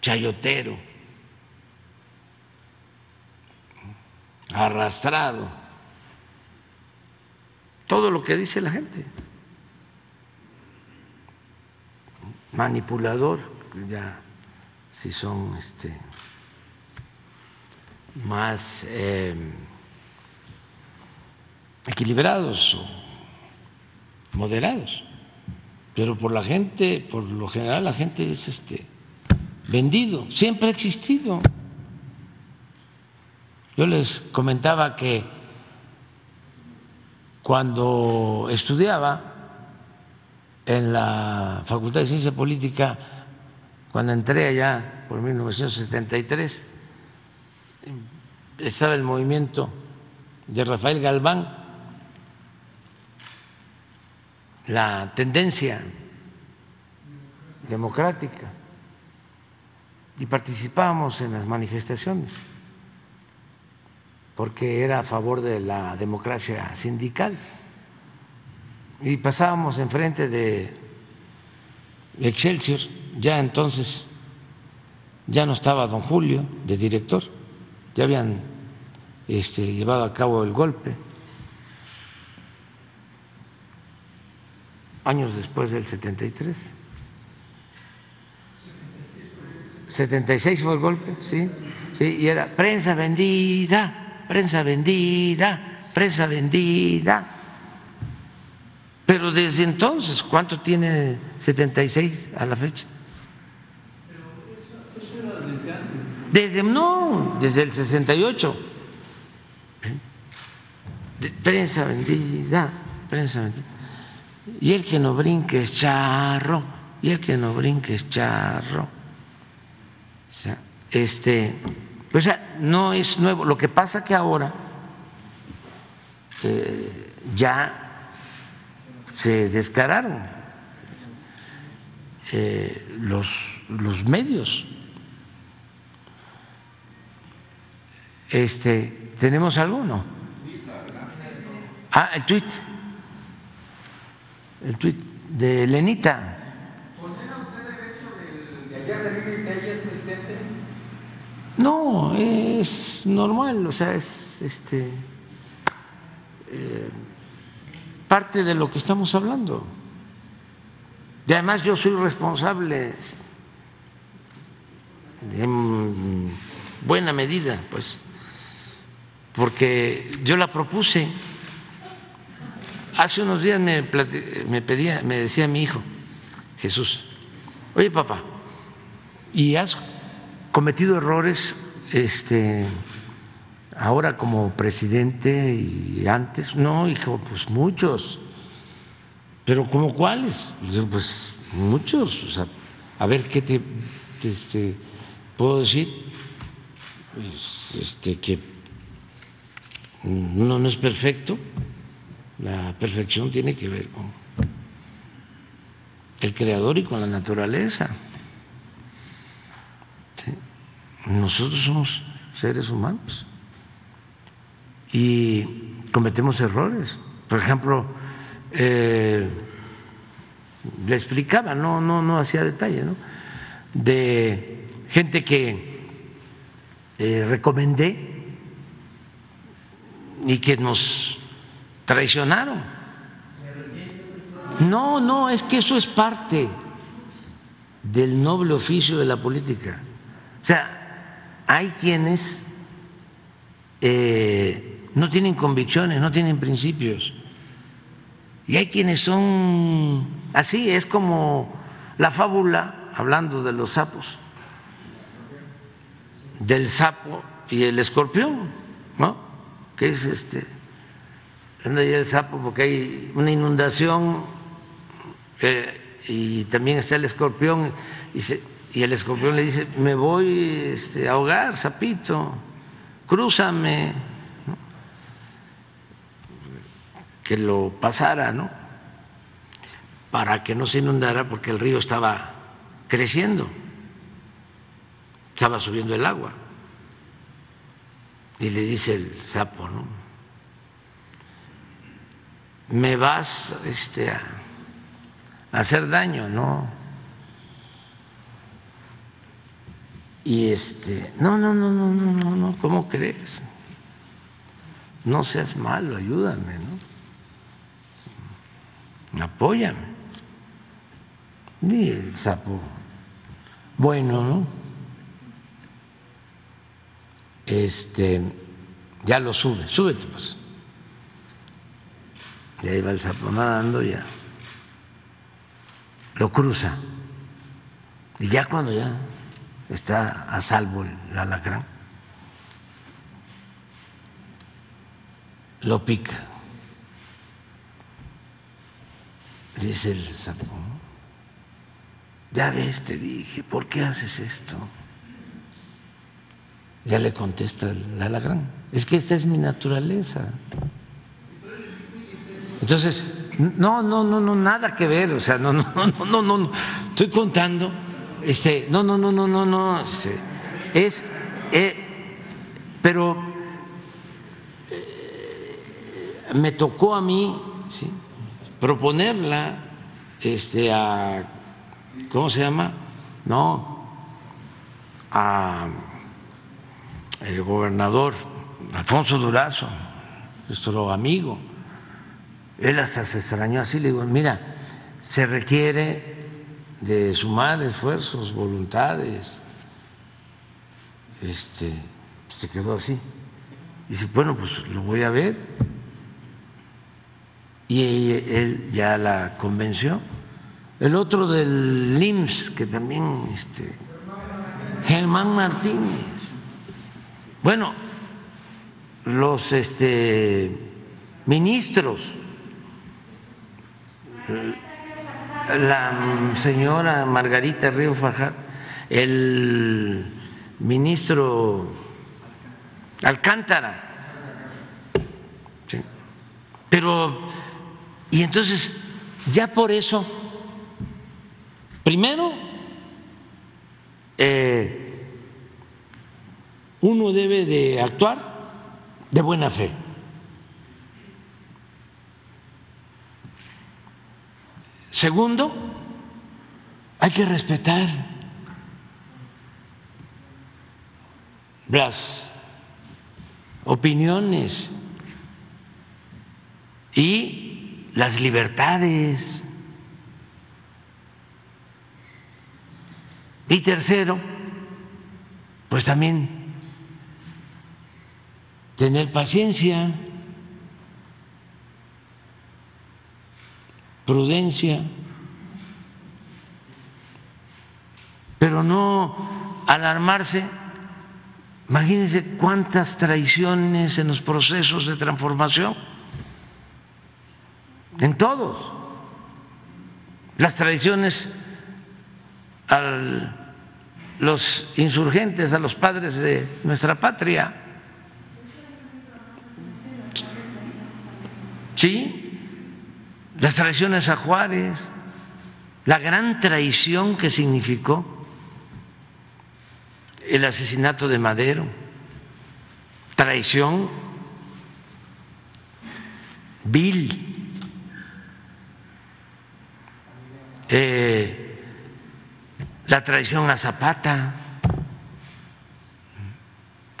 chayotero, arrastrado, todo lo que dice la gente. manipulador, ya si son este, más em, equilibrados o moderados. Pero por la gente, por lo general la gente es este vendido, siempre ha existido. Yo les comentaba que cuando estudiaba en la Facultad de Ciencia Política, cuando entré allá por 1973, estaba el movimiento de Rafael Galván, la tendencia democrática, y participábamos en las manifestaciones, porque era a favor de la democracia sindical. Y pasábamos enfrente de Excelsior, ya entonces ya no estaba don Julio de director, ya habían este, llevado a cabo el golpe. Años después del 73. 76 fue el golpe, sí, sí, y era prensa vendida, prensa vendida, prensa vendida. Pero desde entonces, ¿cuánto tiene 76 a la fecha? Pero eso, era desde antes. Desde, no, desde el 68. prensa vendida, prensa vendida. Y el que no brinque es charro, y el que no brinque es charro. O sea, este, o sea, no es nuevo. Lo que pasa que ahora eh, ya se descararon eh, los, los medios. Este, ¿Tenemos alguno? Ah, el tuit. El tuit de Lenita. ¿Condena usted el hecho de, ayer de que ella es presidente? No, es normal, o sea, es este. Eh, parte de lo que estamos hablando. Y además yo soy responsable en buena medida, pues, porque yo la propuse. Hace unos días me, pedía, me decía mi hijo, Jesús, oye papá, ¿y has cometido errores este, ahora como presidente y antes, no, hijo, pues muchos. Pero ¿como cuáles? Pues muchos. O sea, a ver qué te, este, puedo decir. Pues, este, que uno no es perfecto. La perfección tiene que ver con el creador y con la naturaleza. Nosotros somos seres humanos y cometemos errores. Por ejemplo, eh, le explicaba, no, no, no hacía detalle, ¿no? de gente que eh, recomendé y que nos traicionaron. No, no, es que eso es parte del noble oficio de la política. O sea, hay quienes eh, no tienen convicciones, no tienen principios. Y hay quienes son así, es como la fábula, hablando de los sapos, del sapo y el escorpión, ¿no? Que es este, el sapo porque hay una inundación eh, y también está el escorpión y, y, el escorpión le dice, me voy este, a ahogar, sapito, crúzame, que lo pasara, ¿no? Para que no se inundara porque el río estaba creciendo, estaba subiendo el agua. Y le dice el sapo, ¿no? Me vas este, a hacer daño, ¿no? Y este, no, no, no, no, no, no, no, ¿cómo crees? No seas malo, ayúdame, ¿no? Apóyame. Y el sapo, bueno, ¿no? Este, ya lo sube, súbete pues. Y ahí va el sapo nadando ya lo cruza. Y ya cuando ya está a salvo el alacrán, lo pica. Dice el sapo, ya ves, te dije, ¿por qué haces esto? Ya le contesta el alacrán, es que esta es mi naturaleza. Entonces, no, no, no, no, nada que ver, o sea, no, no, no, no, no, no. estoy contando, este, no, no, no, no, no, no, este, es, eh, pero eh, me tocó a mí, proponerla, este, a, ¿cómo se llama? No, a el gobernador Alfonso Durazo, nuestro amigo él hasta se extrañó así, le digo, mira, se requiere de sumar esfuerzos, voluntades. Este, se quedó así. Y dice, bueno, pues lo voy a ver. Y él ya la convenció. El otro del LIMS, que también, este, Germán Martínez. Bueno, los este, ministros la señora Margarita Río Fajat, el ministro Alcántara. Pero, y entonces, ya por eso, primero, eh, uno debe de actuar de buena fe. Segundo, hay que respetar las opiniones y las libertades. Y tercero, pues también tener paciencia. Prudencia, pero no alarmarse. Imagínense cuántas traiciones en los procesos de transformación, en todos. Las traiciones a los insurgentes, a los padres de nuestra patria. Sí, las traiciones a Juárez, la gran traición que significó el asesinato de Madero, traición vil, eh, la traición a Zapata,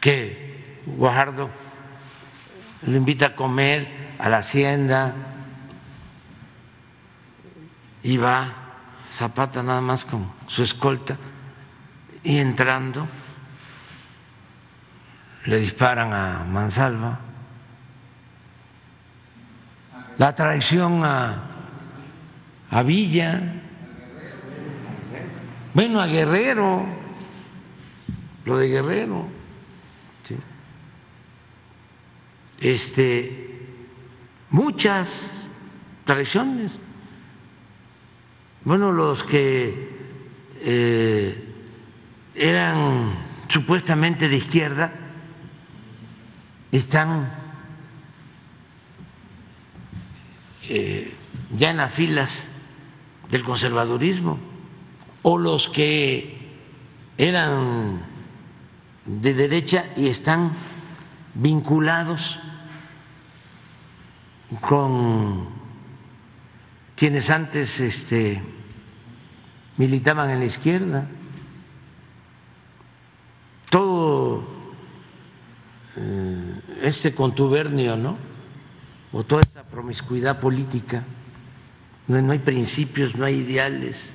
que Guajardo lo invita a comer a la hacienda y va Zapata nada más con su escolta y entrando le disparan a Mansalva. La traición a, a Villa, bueno, a Guerrero, lo de Guerrero. Este, muchas traiciones. Bueno, los que eh, eran supuestamente de izquierda están eh, ya en las filas del conservadurismo, o los que eran de derecha y están vinculados con quienes antes este, militaban en la izquierda. Todo eh, este contubernio, ¿no? O toda esta promiscuidad política, donde no hay principios, no hay ideales.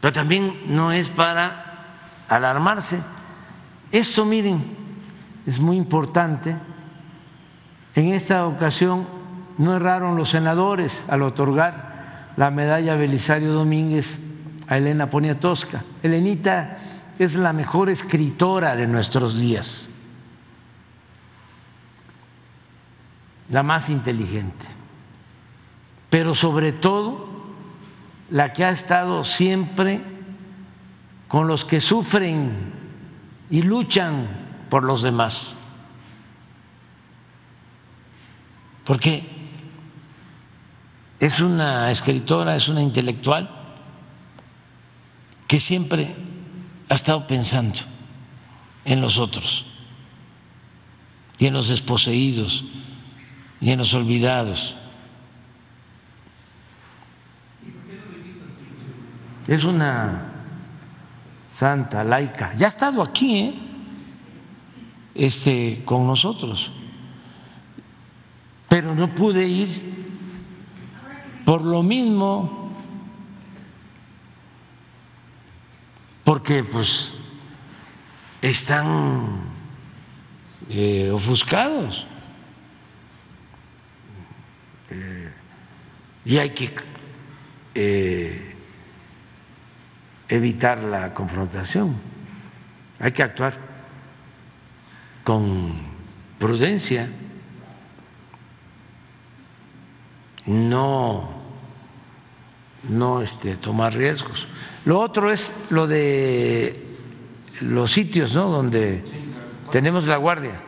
Pero también no es para alarmarse. Esto, miren, es muy importante. En esta ocasión no erraron los senadores al otorgar la medalla Belisario Domínguez a Elena Poniatowska. Elenita es la mejor escritora de nuestros días, la más inteligente, pero sobre todo la que ha estado siempre con los que sufren y luchan por los demás. Porque es una escritora, es una intelectual que siempre ha estado pensando en los otros y en los desposeídos y en los olvidados. Es una santa laica. Ya ha estado aquí, ¿eh? Este, con nosotros. Pero no pude ir por lo mismo porque pues están eh, ofuscados. Eh, y hay que eh, evitar la confrontación, hay que actuar con prudencia, no, no este, tomar riesgos. Lo otro es lo de los sitios, ¿no? Donde tenemos la guardia.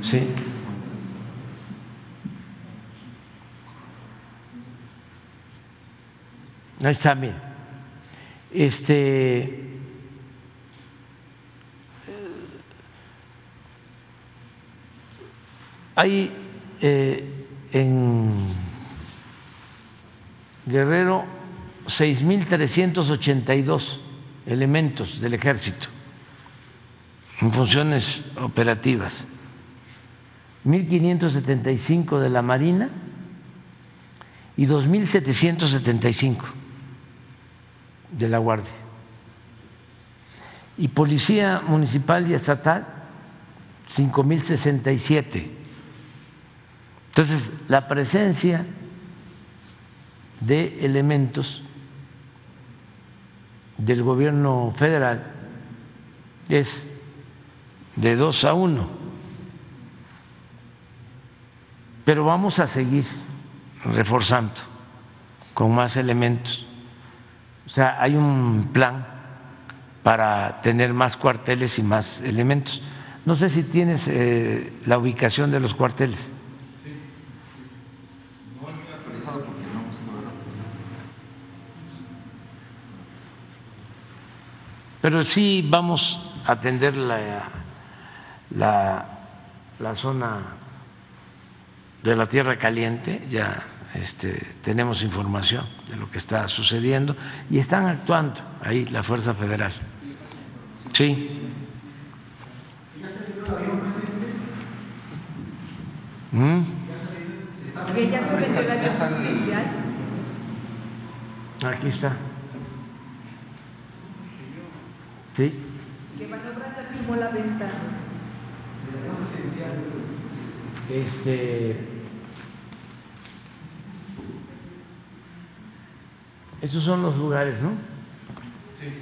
Sí. Ahí está, bien. Este. Hay eh, en Guerrero 6.382 elementos del ejército en funciones operativas, 1.575 de la Marina y 2.775 de la Guardia. Y Policía Municipal y Estatal, 5.067. Entonces, la presencia de elementos del gobierno federal es de dos a uno, pero vamos a seguir reforzando con más elementos. O sea, hay un plan para tener más cuarteles y más elementos. No sé si tienes eh, la ubicación de los cuarteles. Pero sí vamos a atender la, la zona de la Tierra Caliente, ya este, tenemos información de lo que está sucediendo y están actuando ahí la Fuerza Federal. Sí. ¿Mm? ya se vendió la presidencial? Aquí está. ¿Sí? Que Manobra firmó la venta. Este. Esos son los lugares, ¿no? Sí.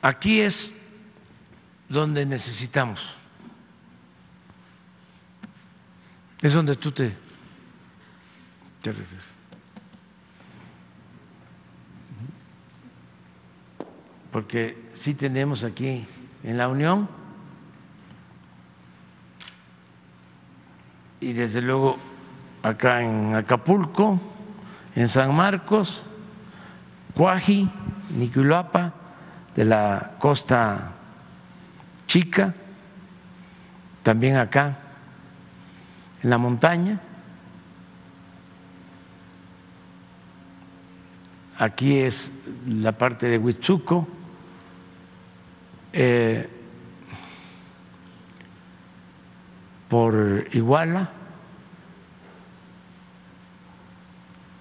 Aquí es donde necesitamos. Es donde tú te, refieres. Porque sí tenemos aquí en la Unión y desde luego acá en Acapulco, en San Marcos, Cuaji, Niculapa, de la costa chica, también acá en la montaña. Aquí es la parte de Huitzuco. Eh, por Iguala,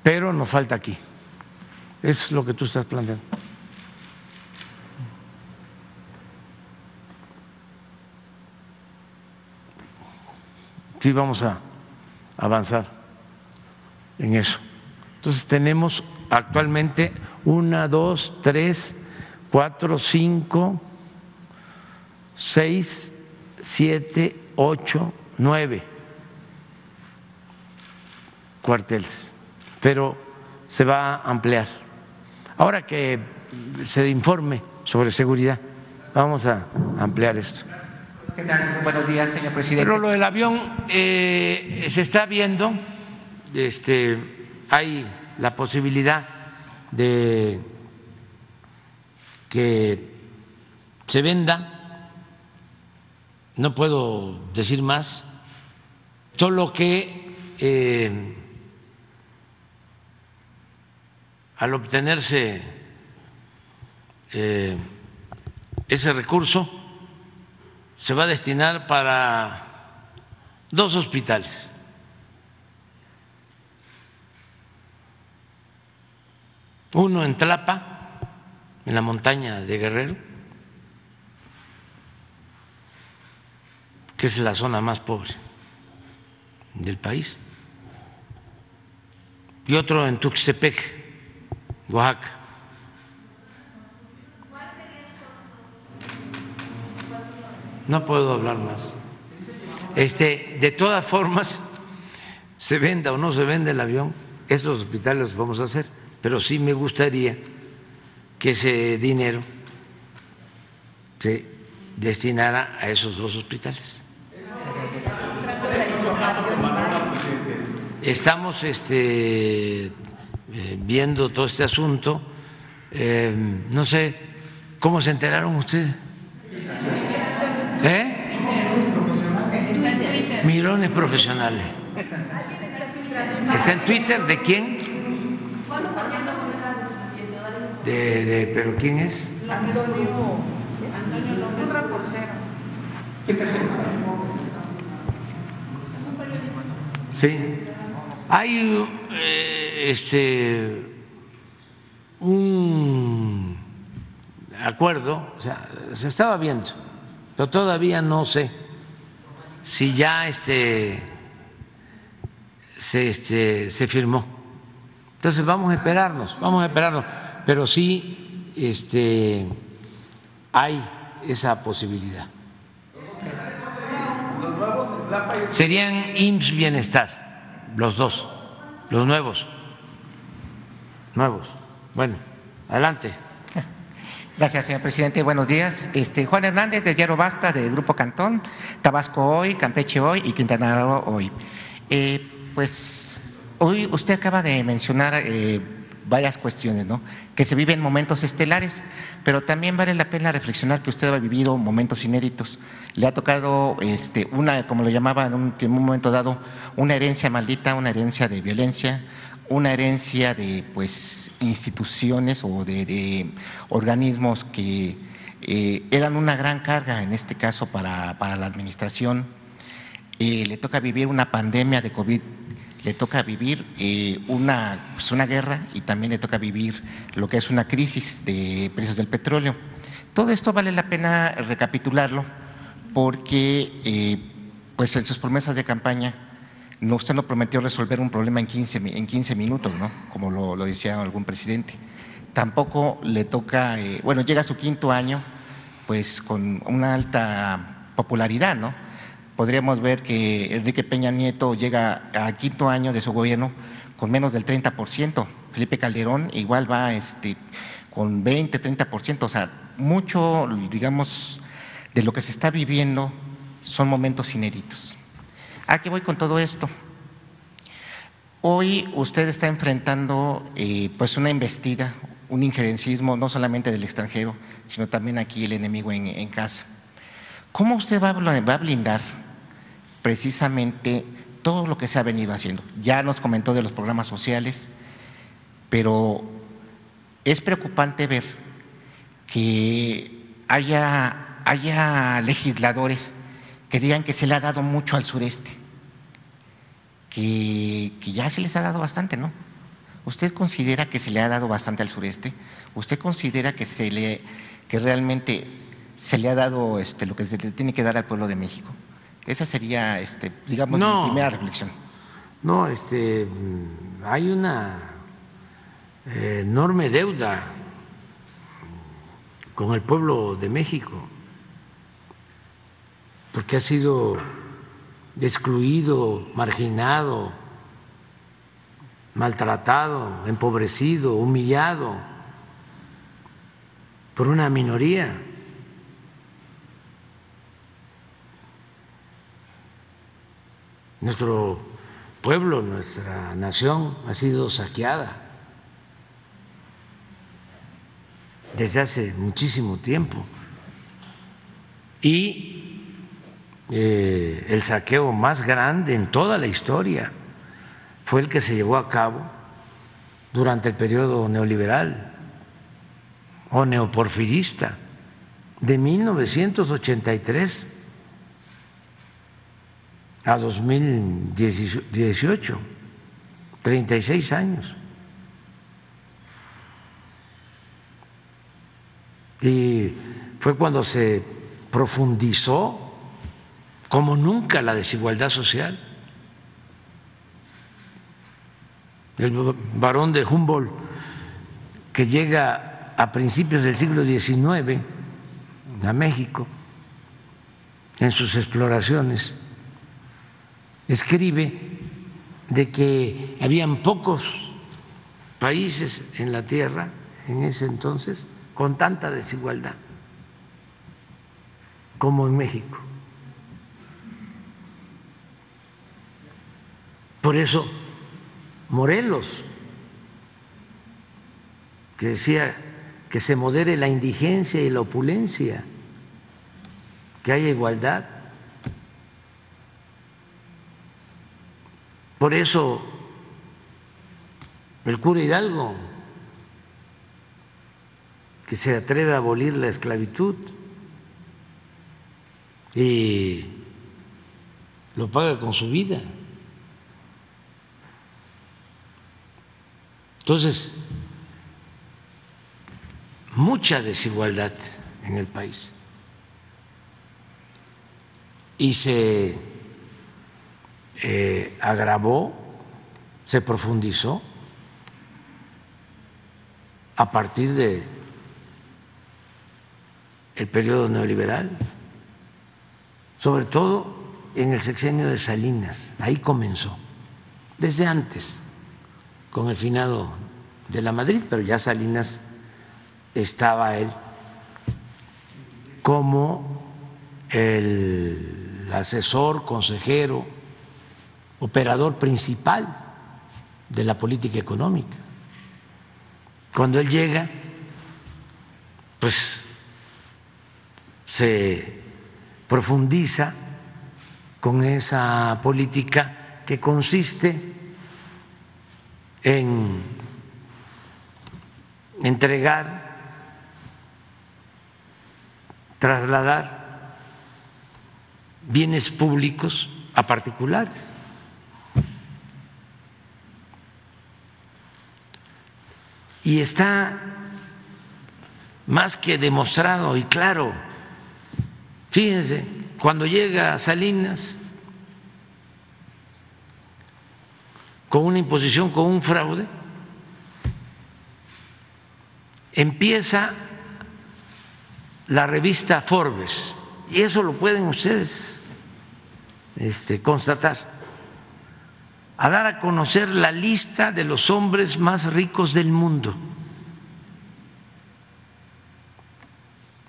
pero nos falta aquí. Es lo que tú estás planteando. Sí vamos a avanzar en eso. Entonces tenemos actualmente una, dos, tres, cuatro, cinco, seis, siete, ocho, nueve cuarteles, pero se va a ampliar. Ahora que se informe sobre seguridad, vamos a ampliar esto. ¿Qué tal? Buenos días, señor presidente. Pero lo del avión eh, se está viendo, este, hay la posibilidad de que se venda, no puedo decir más, solo que eh, al obtenerse eh, ese recurso, se va a destinar para dos hospitales. Uno en Tlapa, en la montaña de Guerrero, que es la zona más pobre del país, y otro en Tuxtepec, Oaxaca. No puedo hablar más. Este, de todas formas, se venda o no se vende el avión, esos hospitales los vamos a hacer, pero sí me gustaría que ese dinero se destinara a esos dos hospitales. Estamos este, eh, viendo todo este asunto. Eh, no sé cómo se enteraron ustedes. ¿Eh? Mirones profesionales. ¿Está en Twitter? ¿De quién? De, de, ¿Pero quién es? Antonio. Sí. Hay eh, este un acuerdo, o sea, se estaba viendo pero todavía no sé si ya este, se, este, se firmó. Entonces vamos a esperarnos, vamos a esperarnos, pero sí este, hay esa posibilidad. Serían IMSS Bienestar, los dos, los nuevos, nuevos. Bueno, adelante. Gracias, señor presidente. Buenos días. Este, Juan Hernández de Diario Basta, del Grupo Cantón, Tabasco Hoy, Campeche Hoy y Quintana Roo Hoy. Eh, pues hoy usted acaba de mencionar eh, varias cuestiones, ¿no? Que se viven momentos estelares, pero también vale la pena reflexionar que usted ha vivido momentos inéditos. Le ha tocado, este, una, como lo llamaba en un, momento dado, una herencia maldita, una herencia de violencia, una herencia de pues instituciones o de, organismos que eh, eran una gran carga en este caso para, la administración. Eh, le toca vivir una pandemia de COVID le toca vivir eh, una, pues una guerra y también le toca vivir lo que es una crisis de precios del petróleo. Todo esto vale la pena recapitularlo porque pues en sus promesas de campaña no, usted no prometió resolver un problema en 15, en 15 minutos, ¿no? como lo, decía algún presidente. Tampoco le toca, eh, bueno, llega a su quinto año pues con una alta popularidad, ¿no? podríamos ver que Enrique Peña Nieto llega al quinto año de su gobierno con menos del 30%. Felipe Calderón igual va este, con 20, 30%. O sea, mucho, digamos, de lo que se está viviendo son momentos inéditos. ¿A qué voy con todo esto? Hoy usted está enfrentando eh, pues una investida, un injerencismo no solamente del extranjero, sino también aquí el enemigo en, en casa. ¿Cómo usted va a blindar precisamente todo lo que se ha venido haciendo. Ya nos comentó de los programas sociales, pero es preocupante ver que haya, haya legisladores que digan que se le ha dado mucho al sureste, que, que ya se les ha dado bastante, ¿no? ¿Usted considera que se le ha dado bastante al sureste? ¿Usted considera que se le que realmente se le ha dado este, lo que se le tiene que dar al pueblo de México? Esa sería, este, digamos, mi primera reflexión. No, este, hay una enorme deuda con el pueblo de México, porque ha sido excluido, marginado, maltratado, empobrecido, humillado por una minoría. Nuestro pueblo, nuestra nación ha sido saqueada desde hace muchísimo tiempo. Y eh, el saqueo más grande en toda la historia fue el que se llevó a cabo durante el periodo neoliberal o neoporfirista de 1983 a 2018, 36 años. Y fue cuando se profundizó como nunca la desigualdad social. El varón de Humboldt, que llega a principios del siglo XIX a México en sus exploraciones, escribe de que habían pocos países en la Tierra en ese entonces con tanta desigualdad como en México. Por eso Morelos, que decía que se modere la indigencia y la opulencia, que haya igualdad, Por eso el cura Hidalgo, que se atreve a abolir la esclavitud y lo paga con su vida. Entonces, mucha desigualdad en el país. Y se eh, agravó, se profundizó a partir de el periodo neoliberal, sobre todo en el sexenio de Salinas, ahí comenzó, desde antes, con el finado de la Madrid, pero ya Salinas estaba él como el asesor, consejero operador principal de la política económica. Cuando él llega, pues se profundiza con esa política que consiste en entregar, trasladar bienes públicos a particulares. Y está más que demostrado y claro. Fíjense, cuando llega Salinas con una imposición, con un fraude, empieza la revista Forbes, y eso lo pueden ustedes este, constatar, a dar a conocer la lista de los hombres más ricos del mundo.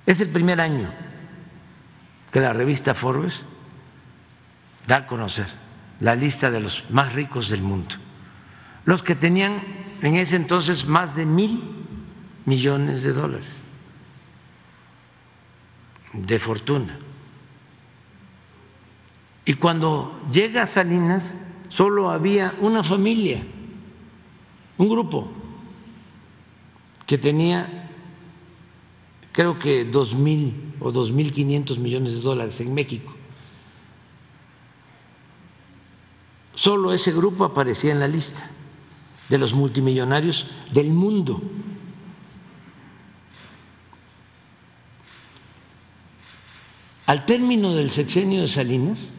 Es el primer año que la revista Forbes da a conocer la lista de los más ricos del mundo. Los que tenían en ese entonces más de mil millones de dólares de fortuna. Y cuando llega a Salinas, solo había una familia, un grupo, que tenía, creo que dos mil o dos mil quinientos millones de dólares en México. Solo ese grupo aparecía en la lista de los multimillonarios del mundo. Al término del sexenio de Salinas,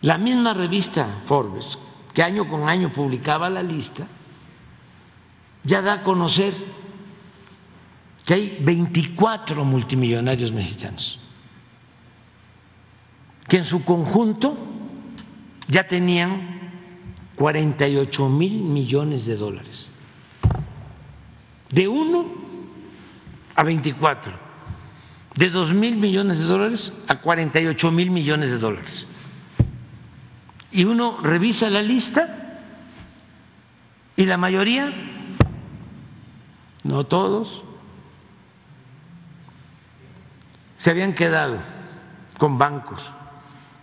la misma revista Forbes, que año con año publicaba la lista, ya da a conocer que hay 24 multimillonarios mexicanos, que en su conjunto ya tenían 48 mil millones de dólares, de uno a 24 de dos mil millones de dólares a 48 mil millones de dólares. Y uno revisa la lista y la mayoría, no todos, se habían quedado con bancos,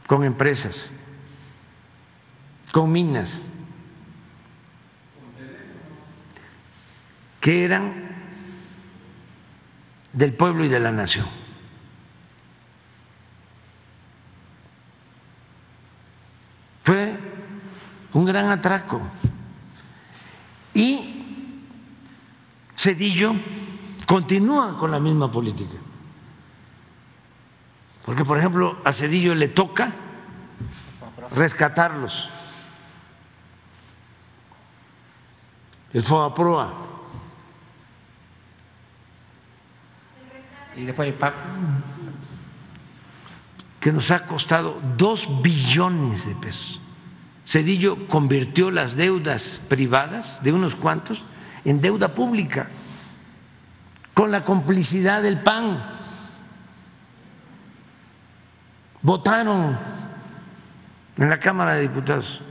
con empresas, con minas, que eran del pueblo y de la nación. Fue un gran atraco. Y Cedillo continúa con la misma política. Porque, por ejemplo, a Cedillo le toca rescatarlos. El FOAPROA. Y después el PAP. Que nos ha costado dos billones de pesos. Cedillo convirtió las deudas privadas de unos cuantos en deuda pública, con la complicidad del PAN. Votaron en la Cámara de Diputados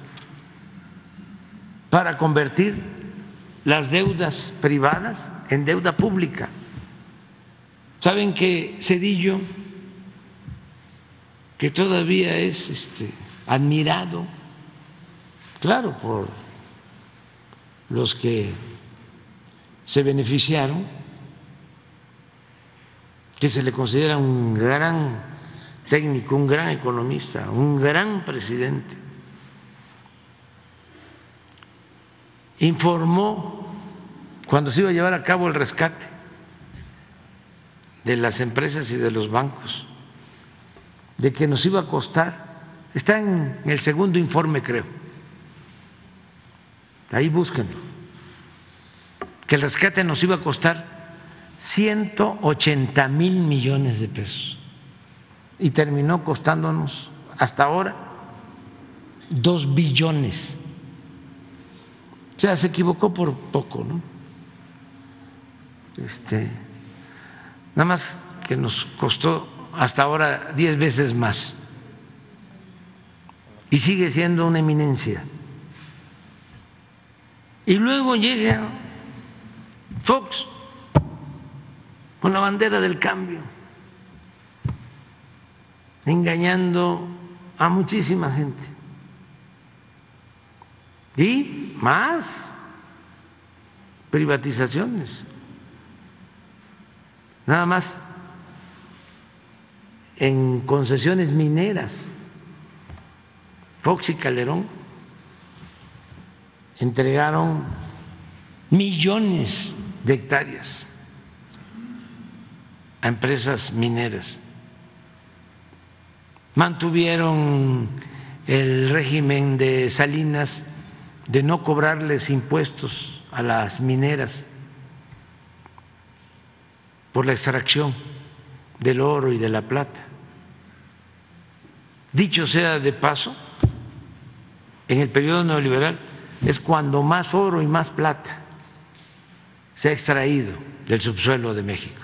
para convertir las deudas privadas en deuda pública. Saben que Cedillo, que todavía es este, admirado claro, por los que se beneficiaron, que se le considera un gran técnico, un gran economista, un gran presidente, informó cuando se iba a llevar a cabo el rescate de las empresas y de los bancos, de que nos iba a costar, está en el segundo informe creo, ahí búsquenlo, que el rescate nos iba a costar 180 mil millones de pesos. Y terminó costándonos hasta ahora dos billones. O sea, se equivocó por poco, ¿no? Este, nada más que nos costó hasta ahora diez veces más. Y sigue siendo una eminencia. Y luego llega Fox, con la bandera del cambio, engañando a muchísima gente. Y más privatizaciones. Nada más en concesiones mineras. Fox y Calderón entregaron millones de hectáreas a empresas mineras. Mantuvieron el régimen de Salinas de no cobrarles impuestos a las mineras por la extracción del oro y de la plata. Dicho sea de paso, en el periodo neoliberal es cuando más oro y más plata se ha extraído del subsuelo de México.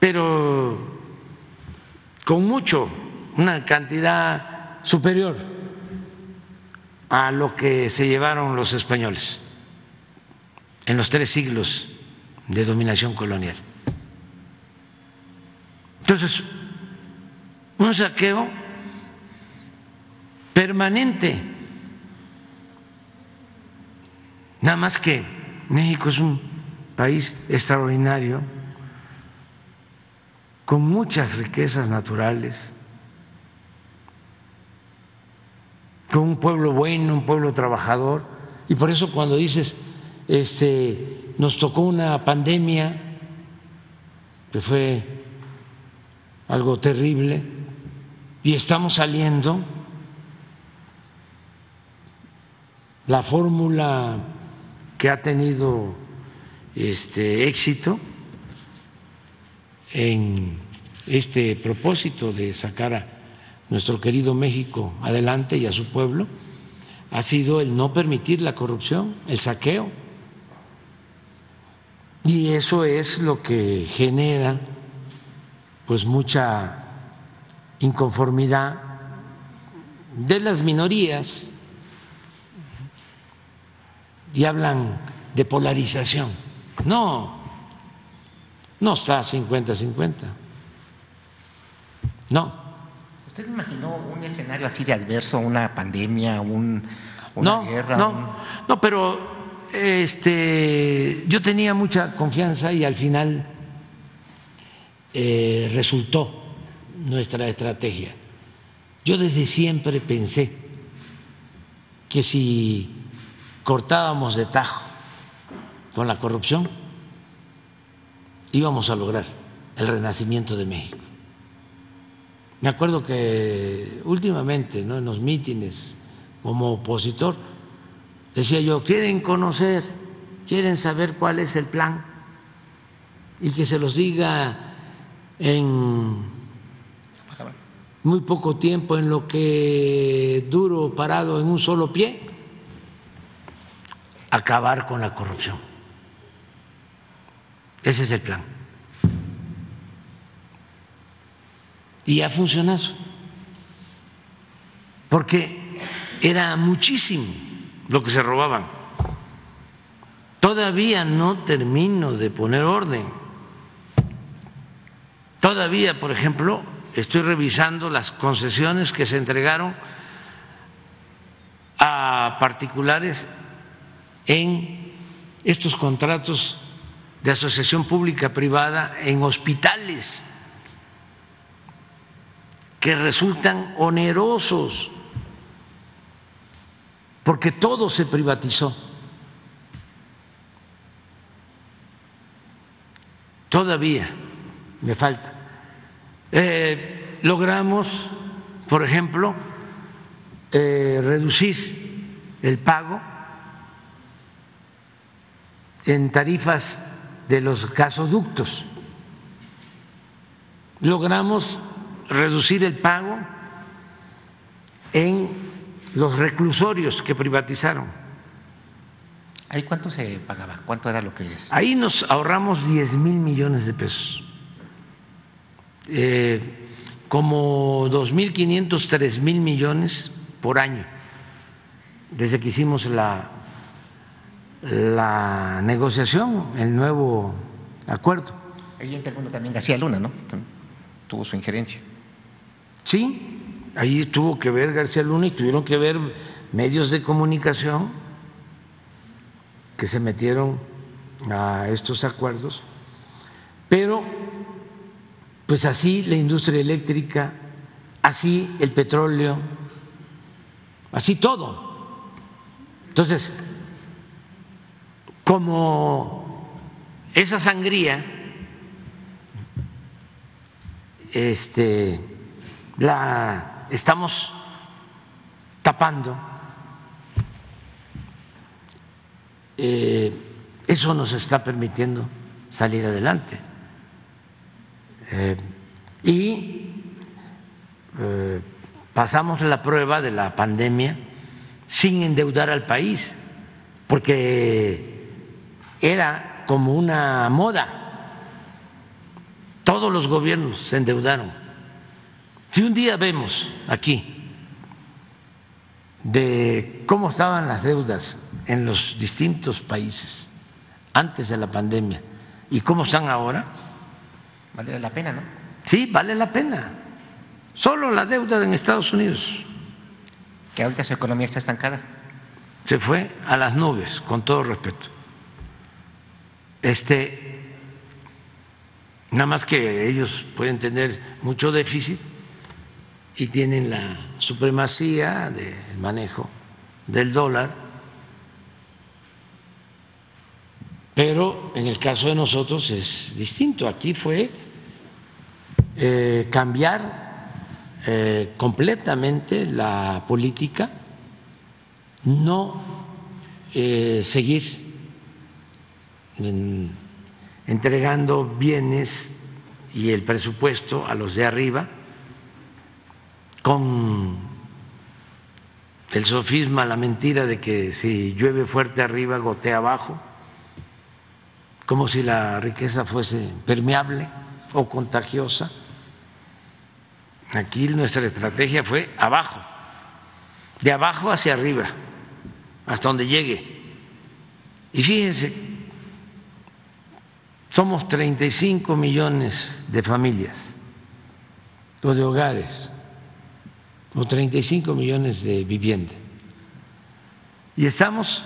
Pero con mucho, una cantidad superior a lo que se llevaron los españoles en los tres siglos de dominación colonial. Entonces, un saqueo permanente. Nada más que México es un país extraordinario, con muchas riquezas naturales, con un pueblo bueno, un pueblo trabajador, y por eso cuando dices, este, nos tocó una pandemia, que fue algo terrible, y estamos saliendo, la fórmula que ha tenido este éxito en este propósito de sacar a nuestro querido México adelante y a su pueblo ha sido el no permitir la corrupción, el saqueo. Y eso es lo que genera pues mucha inconformidad de las minorías y hablan de polarización. No, no está 50-50. No. ¿Usted imaginó un escenario así de adverso, una pandemia, un, una no, guerra? No, un- no, pero este, yo tenía mucha confianza y al final eh, resultó nuestra estrategia. Yo desde siempre pensé que si cortábamos de tajo con la corrupción, íbamos a lograr el renacimiento de México. Me acuerdo que últimamente, en los mítines, como opositor, decía yo, quieren conocer, quieren saber cuál es el plan y que se los diga en muy poco tiempo, en lo que duro parado en un solo pie, acabar con la corrupción. Ese es el plan. Y ha funcionado, porque era muchísimo lo que se robaban. Todavía no termino de poner orden. Todavía, por ejemplo, estoy revisando las concesiones que se entregaron a particulares en estos contratos de asociación pública privada en hospitales que resultan onerosos porque todo se privatizó. Todavía me falta. Eh, logramos, por ejemplo, eh, reducir el pago en tarifas de los gasoductos. Logramos reducir el pago en los reclusorios que privatizaron. ¿Ahí cuánto se pagaba? ¿Cuánto era lo que es? Ahí nos ahorramos 10 mil millones de pesos. Eh, como 2.500, 3 mil millones por año, desde que hicimos la la negociación, el nuevo acuerdo. Ahí intervino también García Luna, ¿no? Tuvo su injerencia. Sí, ahí tuvo que ver García Luna y tuvieron que ver medios de comunicación que se metieron a estos acuerdos, pero pues así la industria eléctrica, así el petróleo, así todo. Entonces, como esa sangría este, la estamos tapando, eh, eso nos está permitiendo salir adelante. Eh, y eh, pasamos la prueba de la pandemia sin endeudar al país, porque era como una moda. Todos los gobiernos se endeudaron. Si un día vemos aquí de cómo estaban las deudas en los distintos países antes de la pandemia y cómo están ahora, vale la pena, ¿no? Sí, vale la pena. Solo la deuda en Estados Unidos. Que ahorita su economía está estancada. Se fue a las nubes, con todo respeto. Este, nada más que ellos pueden tener mucho déficit y tienen la supremacía del manejo del dólar, pero en el caso de nosotros es distinto. Aquí fue eh, cambiar eh, completamente la política, no eh, seguir entregando bienes y el presupuesto a los de arriba con el sofisma, la mentira de que si llueve fuerte arriba, gotea abajo, como si la riqueza fuese permeable o contagiosa. Aquí nuestra estrategia fue abajo, de abajo hacia arriba, hasta donde llegue. Y fíjense, somos 35 millones de familias o de hogares, o 35 millones de viviendas. Y estamos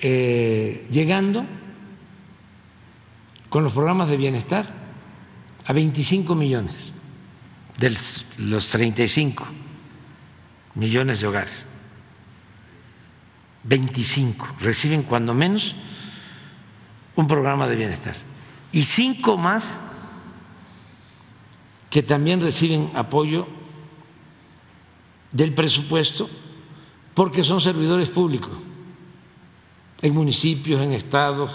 eh, llegando con los programas de bienestar a 25 millones de los 35 millones de hogares. 25 reciben cuando menos un programa de bienestar y cinco más que también reciben apoyo del presupuesto porque son servidores públicos en municipios, en estados,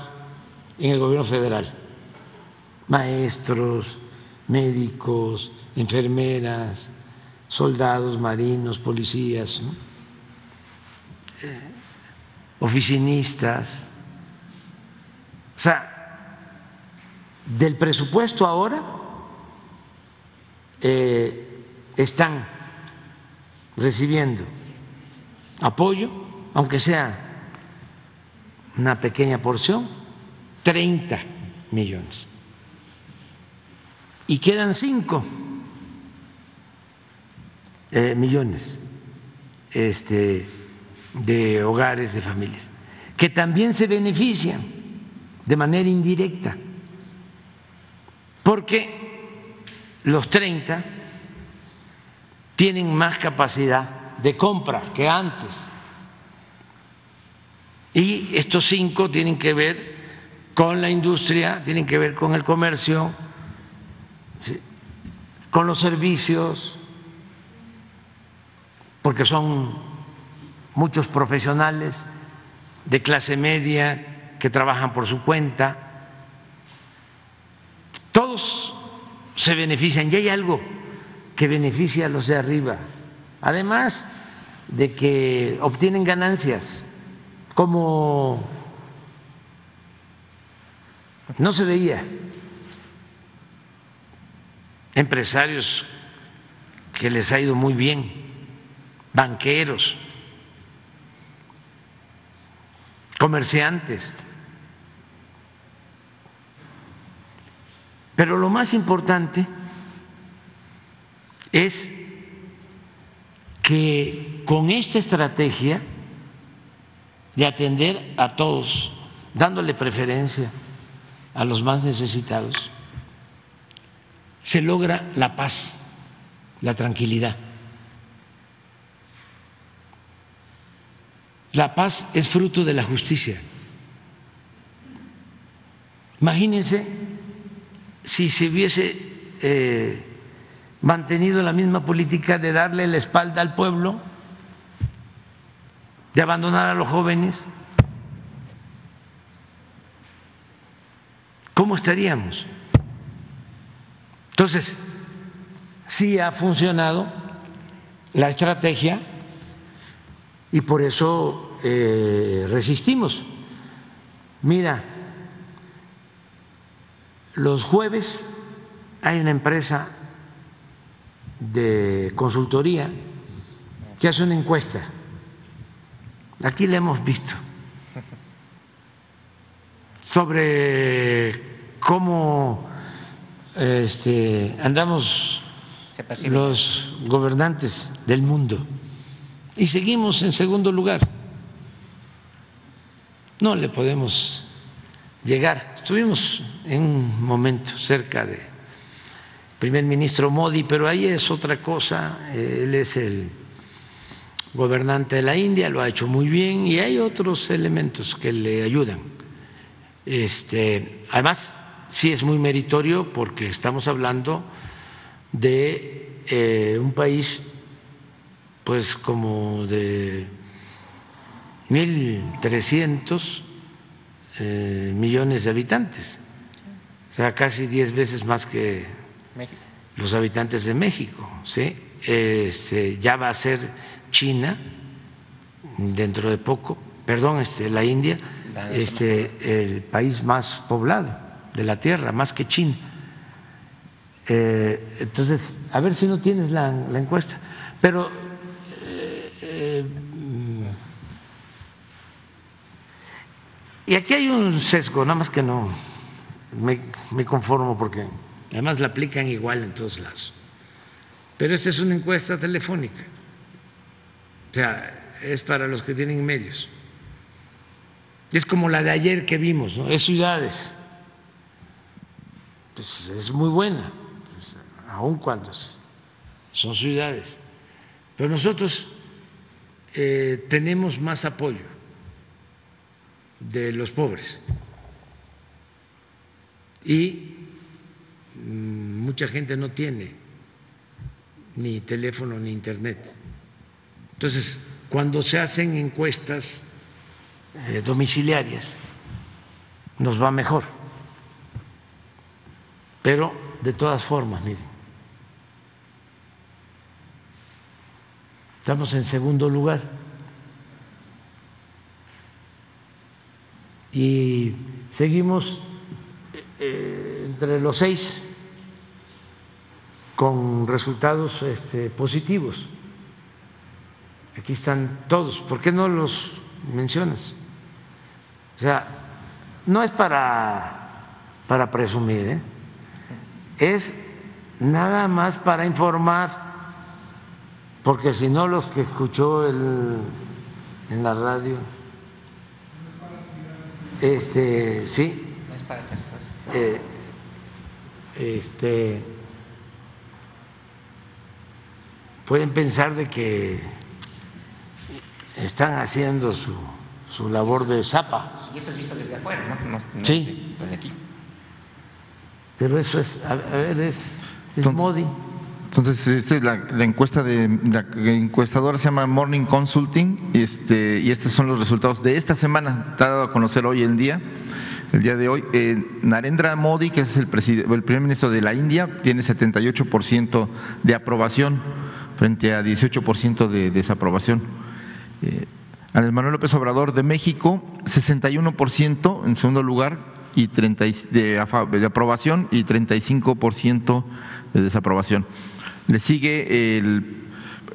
en el gobierno federal maestros, médicos, enfermeras, soldados, marinos, policías, eh, oficinistas. O sea, del presupuesto ahora eh, están recibiendo apoyo, aunque sea una pequeña porción, 30 millones. Y quedan cinco eh, millones este, de hogares, de familias, que también se benefician de manera indirecta, porque los 30 tienen más capacidad de compra que antes. Y estos cinco tienen que ver con la industria, tienen que ver con el comercio, con los servicios, porque son muchos profesionales de clase media que trabajan por su cuenta. Todos se benefician. Y hay algo que beneficia a los de arriba, además de que obtienen ganancias, como no se veía. Empresarios que les ha ido muy bien, banqueros, comerciantes. Pero lo más importante es que con esta estrategia de atender a todos, dándole preferencia a los más necesitados, se logra la paz, la tranquilidad. La paz es fruto de la justicia. Imagínense si se hubiese eh, mantenido la misma política de darle la espalda al pueblo, de abandonar a los jóvenes, ¿cómo estaríamos? Entonces, sí ha funcionado la estrategia y por eso eh, resistimos. Mira, los jueves hay una empresa de consultoría que hace una encuesta. Aquí la hemos visto sobre cómo este, andamos los gobernantes del mundo y seguimos en segundo lugar. No le podemos llegar. Estuvimos en un momento cerca de primer ministro Modi, pero ahí es otra cosa. Él es el gobernante de la India, lo ha hecho muy bien y hay otros elementos que le ayudan. Este, además, sí es muy meritorio porque estamos hablando de eh, un país, pues como de 1.300 eh, millones de habitantes, o sea, casi diez veces más que los habitantes de México. ¿sí? Este, ya va a ser China dentro de poco, perdón, este, la India, este, el país más poblado de la Tierra, más que China. Eh, entonces, a ver si no tienes la, encuesta. Pero eh, Y aquí hay un sesgo, nada más que no me, conformo porque además la aplican igual en todos lados. Pero esta es una encuesta telefónica. O sea, es para los que tienen medios. Es como la de ayer que vimos, ¿no? Es ciudades. Pues es muy buena, pues, aun cuando son ciudades. Pero nosotros eh, tenemos más apoyo de los pobres. Y mm, mucha gente no tiene ni teléfono ni internet. Entonces, cuando se hacen encuestas eh, domiciliarias, nos va mejor. Pero, de todas formas, miren, estamos en segundo lugar. Y seguimos eh, entre los seis con resultados este, positivos. Aquí están todos. ¿Por qué no los mencionas? O sea, no es para, para presumir, ¿eh? es nada más para informar, porque si no los que escuchó el, en la radio este, sí. Eh, este, pueden pensar de que están haciendo su, su labor de zapa. Y eso es visto desde afuera, ¿no? sí. Desde aquí. Pero eso es, a ver, es, es Modi. Entonces, este, la, la, encuesta de la encuestadora se llama Morning Consulting este, y estos son los resultados de esta semana, está dado a conocer hoy el día, el día de hoy. Eh, Narendra Modi, que es el, el primer ministro de la India, tiene 78% de aprobación frente a 18% de desaprobación. Eh, Manuel López Obrador de México, 61% en segundo lugar y 30 de, de aprobación y 35% de desaprobación. Le sigue el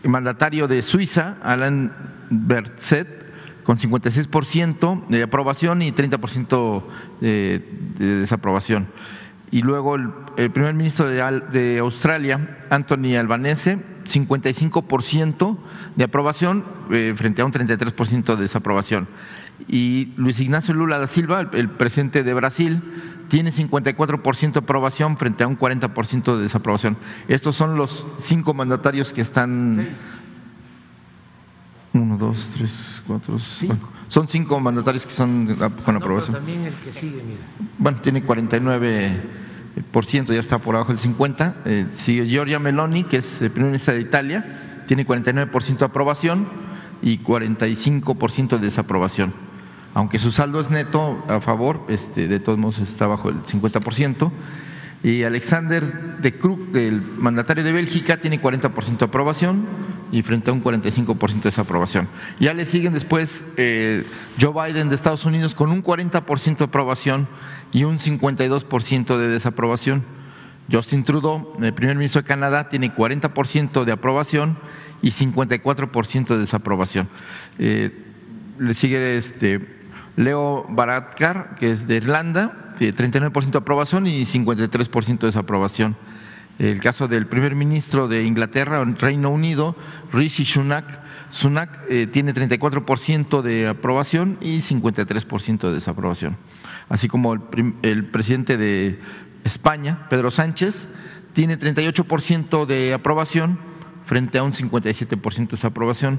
mandatario de Suiza, Alain Berset, con 56% de aprobación y 30% de, de desaprobación. Y luego el, primer ministro de, de Australia, Anthony Albanese, 55% de aprobación eh, frente a un 33% de desaprobación. Y Luis Ignacio Lula da Silva, el presidente de Brasil, tiene 54% de aprobación frente a un 40% de desaprobación. Estos son los cinco mandatarios que están uno, dos, tres, cuatro, cinco. Son cinco mandatarios que son con No, pero aprobación. también el que sigue, mira. Bueno, tiene 49%, ya está por abajo del 50%. Eh, sigue Giorgia Meloni, que es el primer ministro de Italia, tiene 49% de aprobación y 45% de desaprobación. Aunque su saldo es neto a favor, este, de todos modos está bajo el 50%. Y Alexander de Croo, el mandatario de Bélgica, tiene 40% de aprobación y frente a un 45% de desaprobación. Ya le siguen después eh, Joe Biden de Estados Unidos con un 40% de aprobación y un 52% de desaprobación. Justin Trudeau, el primer ministro de Canadá, tiene 40% de aprobación y 54% de desaprobación. Eh, le sigue este Leo Varadkar, que es de Irlanda, de 39% de aprobación y 53% de desaprobación. El caso del primer ministro de Inglaterra, Reino Unido, Rishi Sunak, Sunak eh, tiene 34% de aprobación y 53% de desaprobación. Así como el, el presidente de España, Pedro Sánchez, tiene 38% de aprobación frente a un 57% de desaprobación.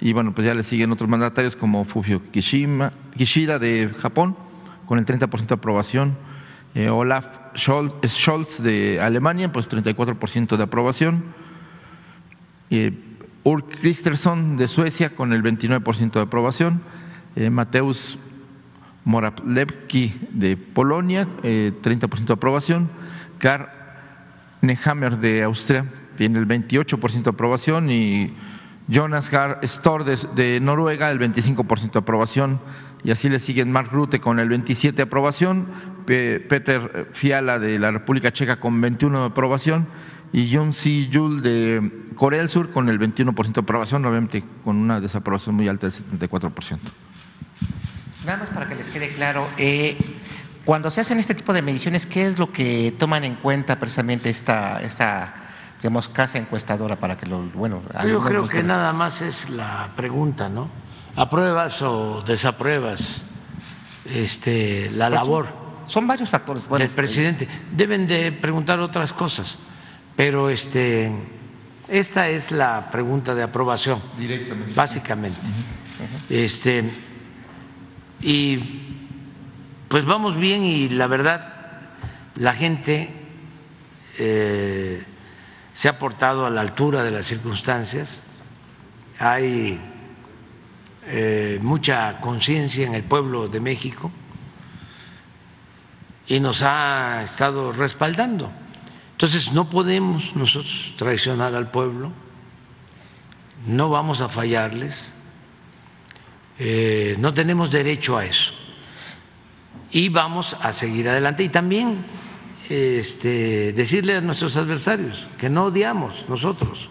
Y bueno, pues ya le siguen otros mandatarios como Kishima, Kishida de Japón, con el 30% de aprobación. Eh, Olaf Scholz, Scholz de Alemania, pues 34% de aprobación. Eh, Ulf Kristersson de Suecia con el 29% de aprobación. Eh, Mateusz Morawiecki de Polonia, eh, 30% de aprobación. Karl Nehammer de Austria tiene el 28% de aprobación y Jonas Gahr Store de, Noruega el 25% de aprobación y así le siguen Mark Rutte con el 27 de aprobación, Pe- Peter Fiala de la República Checa con 21 de aprobación y Jun Si Yul de Corea del Sur con el 21% de aprobación, obviamente con una desaprobación muy alta del 74%. Nada más para que les quede claro, eh, cuando se hacen este tipo de mediciones, ¿qué es lo que toman en cuenta precisamente esta, esta digamos, casa encuestadora para que lo, bueno, Yo creo que nada más es la pregunta, ¿no? ¿Apruebas o desapruebas este, la labor Son varios factores. Bueno, del presidente? Deben de preguntar otras cosas, pero este, esta es la pregunta de aprobación, Directamente. básicamente. Este, y pues vamos bien y la verdad, la gente eh, se ha portado a la altura de las circunstancias. Hay eh, mucha conciencia en el pueblo de México y nos ha estado respaldando. Entonces no podemos nosotros traicionar al pueblo, no vamos a fallarles, eh, no tenemos derecho a eso y vamos a seguir adelante y también este, decirle a nuestros adversarios que no odiamos nosotros,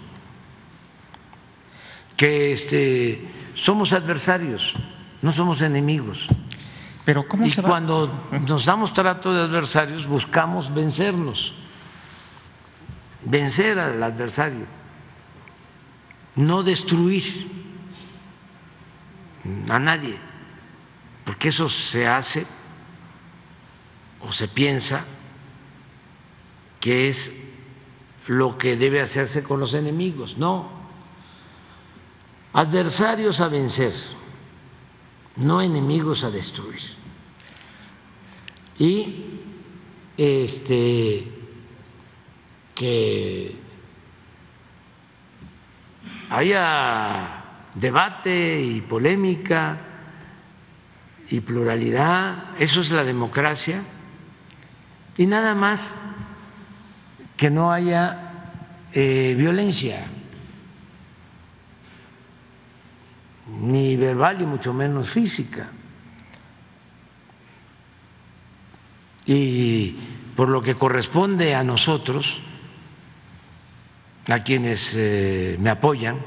que este, somos adversarios, no somos enemigos. Pero ¿cómo Y se va? cuando nos damos trato de adversarios, buscamos vencernos, vencer al adversario, no destruir a nadie, porque eso se hace o se piensa que es lo que debe hacerse con los enemigos. No, adversarios a vencer, no enemigos a destruir. Y este que haya debate y polémica y pluralidad, eso es la democracia, y nada más que no haya eh, violencia, ni verbal y mucho menos física. Y por lo que corresponde a nosotros, a quienes eh, me apoyan,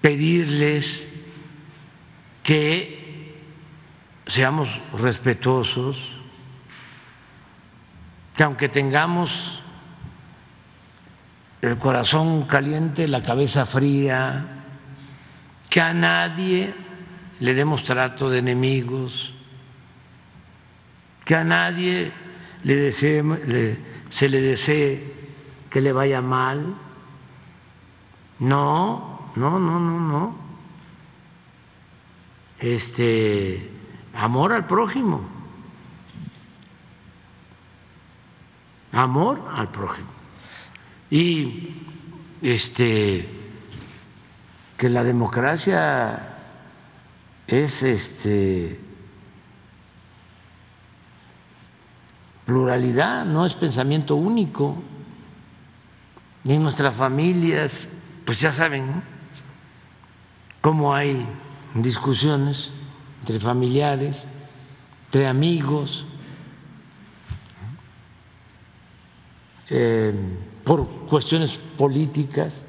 pedirles que seamos respetuosos, que aunque tengamos el corazón caliente, la cabeza fría, que a nadie le demos trato de enemigos, que a nadie se le desee que le vaya mal. No, no, no, no, no. Este, amor al prójimo. Amor al prójimo. Y este que la democracia es este pluralidad, no es pensamiento único. Y en nuestras familias, pues ya saben cómo hay discusiones entre familiares, entre amigos, eh, por cuestiones políticas.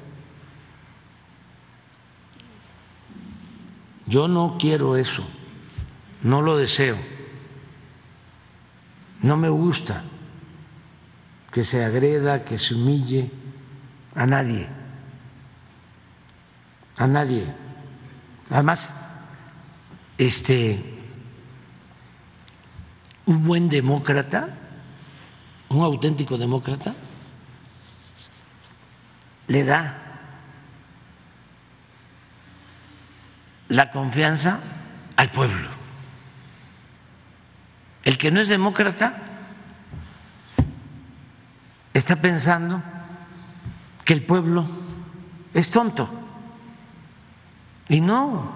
Yo no quiero eso, no lo deseo, no me gusta que se agreda, que se humille a nadie, a nadie. Además, este, un buen demócrata, un auténtico demócrata, le da la confianza al pueblo. El que no es demócrata está pensando que el pueblo es tonto. Y no,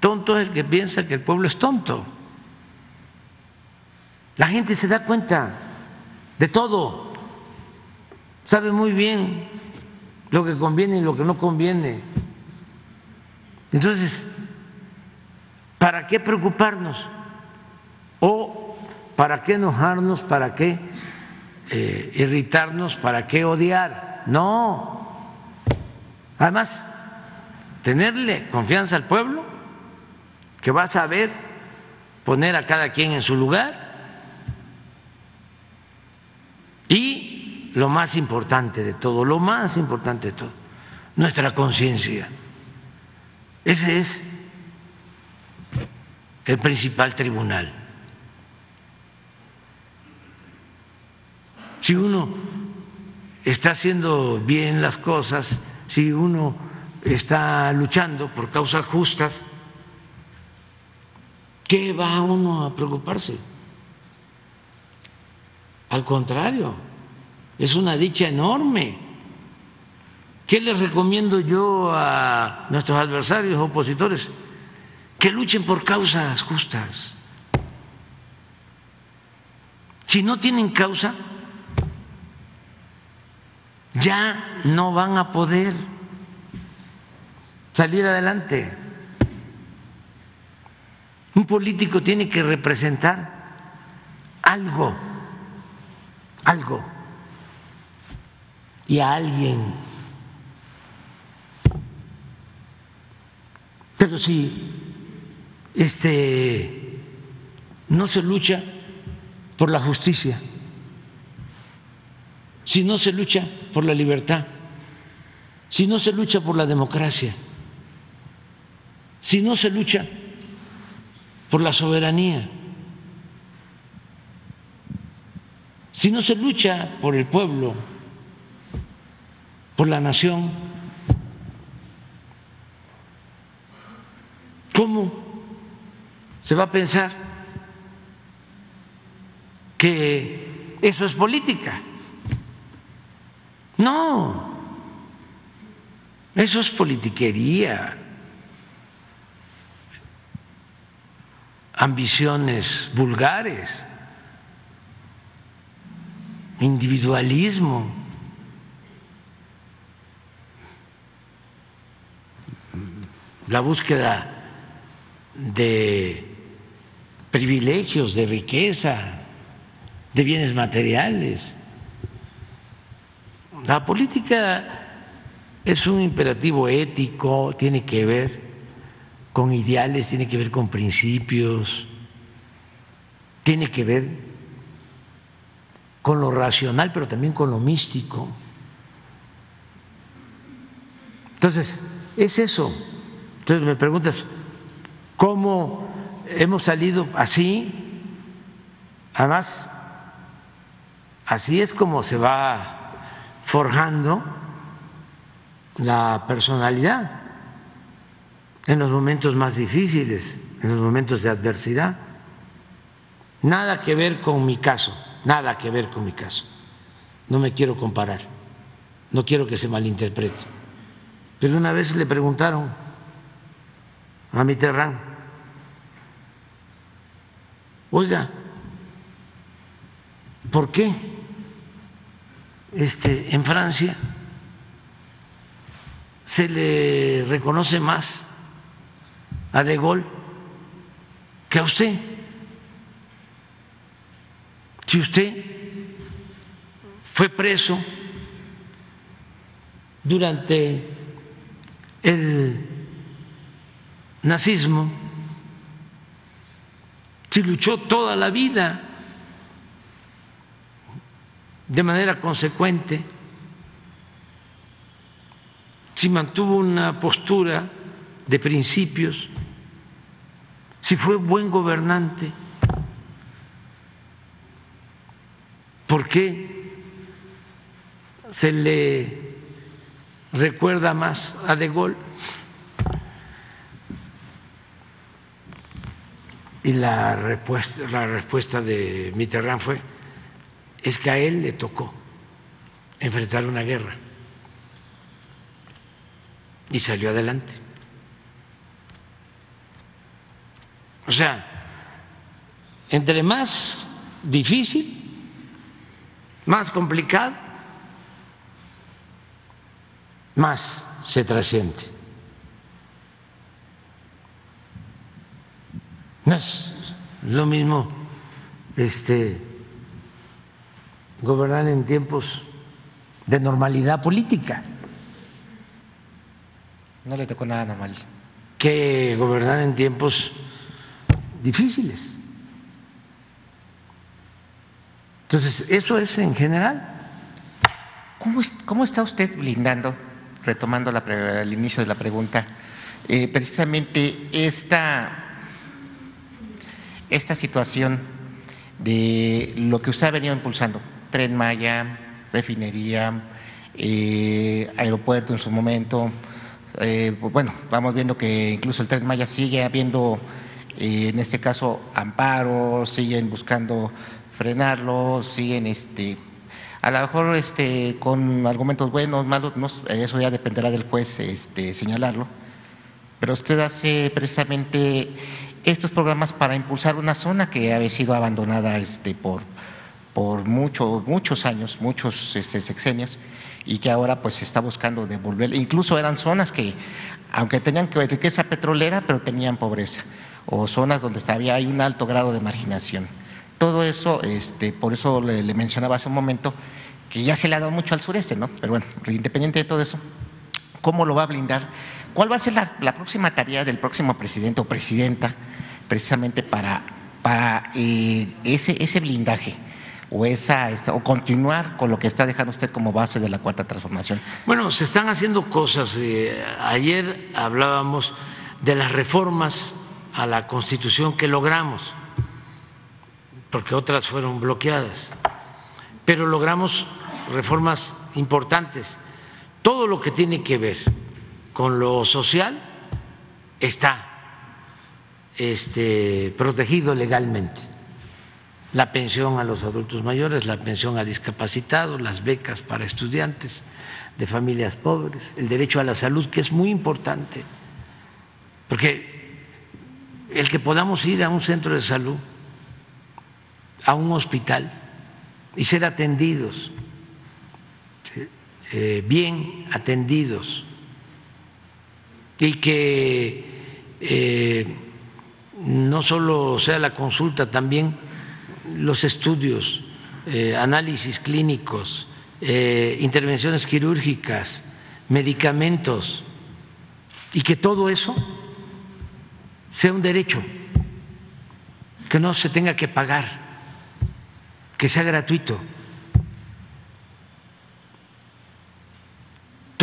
tonto es el que piensa que el pueblo es tonto. La gente se da cuenta de todo, sabe muy bien lo que conviene y lo que no conviene. Entonces, ¿para qué preocuparnos? ¿O para qué enojarnos? ¿Para qué eh, irritarnos? ¿Para qué odiar? No. Además, tenerle confianza al pueblo, que va a saber poner a cada quien en su lugar. Y lo más importante de todo, lo más importante de todo, nuestra conciencia. Ese es el principal tribunal. Si uno está haciendo bien las cosas, si uno está luchando por causas justas, ¿qué va uno a preocuparse? Al contrario, es una dicha enorme. ¿Qué les recomiendo yo a nuestros adversarios opositores? Que luchen por causas justas. Si no tienen causa, ya no van a poder salir adelante. Un político tiene que representar algo, algo, y a alguien. Pero si este no se lucha por la justicia, si no se lucha por la libertad, si no se lucha por la democracia, si no se lucha por la soberanía, si no se lucha por el pueblo, por la nación, ¿cómo se va a pensar que eso es política? No, eso es politiquería, ambiciones vulgares, individualismo. La búsqueda de privilegios, de riqueza, de bienes materiales. La política es un imperativo ético, tiene que ver con ideales, tiene que ver con principios, tiene que ver con lo racional, pero también con lo místico. Entonces, es eso. Entonces me preguntas, ¿cómo hemos salido así? Además, así es como se va forjando la personalidad en los momentos más difíciles, en los momentos de adversidad. Nada que ver con mi caso, nada que ver con mi caso. No me quiero comparar, no quiero que se malinterprete. Pero una vez le preguntaron a Mitterrand, oiga, ¿por qué este, en Francia se le reconoce más a De Gaulle que a usted? Si usted fue preso durante el nazismo, si luchó toda la vida de manera consecuente, si mantuvo una postura de principios, si fue buen gobernante, ¿por qué se le recuerda más a De Gaulle. Y la respuesta, la respuesta de Mitterrand fue, es que a él le tocó enfrentar una guerra y salió adelante. O sea, entre más difícil, más complicado, más se trasciende. No es lo mismo este, gobernar en tiempos de normalidad política. No le tocó nada normal. Que gobernar en tiempos difíciles. Entonces, eso es en general. ¿Cómo, cómo está usted blindando retomando el inicio de la pregunta, eh, precisamente esta, esta situación de lo que usted ha venido impulsando, tren Maya, refinería, eh, aeropuerto en su momento, eh, bueno, vamos viendo que incluso el tren Maya sigue habiendo, en este caso, amparos, siguen buscando frenarlo, siguen este, a lo mejor este, con argumentos buenos, malos, eso ya dependerá del juez este, señalarlo, pero usted hace precisamente estos programas para impulsar una zona que había sido abandonada este, por, por muchos años, muchos este, sexenios, y que ahora pues se está buscando devolver. Incluso eran zonas que, aunque tenían riqueza petrolera, pero tenían pobreza, o zonas donde había hay un alto grado de marginación. Todo eso, este, por eso le, mencionaba hace un momento, que ya se le ha dado mucho al sureste, ¿no? Pero bueno, independiente de todo eso, ¿cómo lo va a blindar? ¿Cuál va a ser la, próxima tarea del próximo presidente o presidenta precisamente para, para eh, ese, ese blindaje? O, esa, o continuar con lo que está dejando usted como base de la cuarta transformación? Bueno, se están haciendo cosas. Eh, ayer hablábamos de las reformas a la Constitución que logramos porque otras fueron bloqueadas. Pero logramos reformas importantes. Todo lo que tiene que ver con lo social está este, protegido legalmente. La pensión a los adultos mayores, la pensión a discapacitados, las becas para estudiantes de familias pobres, el derecho a la salud, que es muy importante, porque el que podamos ir a un centro de salud a un hospital y ser atendidos, eh, bien atendidos, y que eh, no solo sea la consulta, también los estudios, eh, análisis clínicos, intervenciones quirúrgicas, medicamentos, y que todo eso sea un derecho, que no se tenga que pagar, que sea gratuito.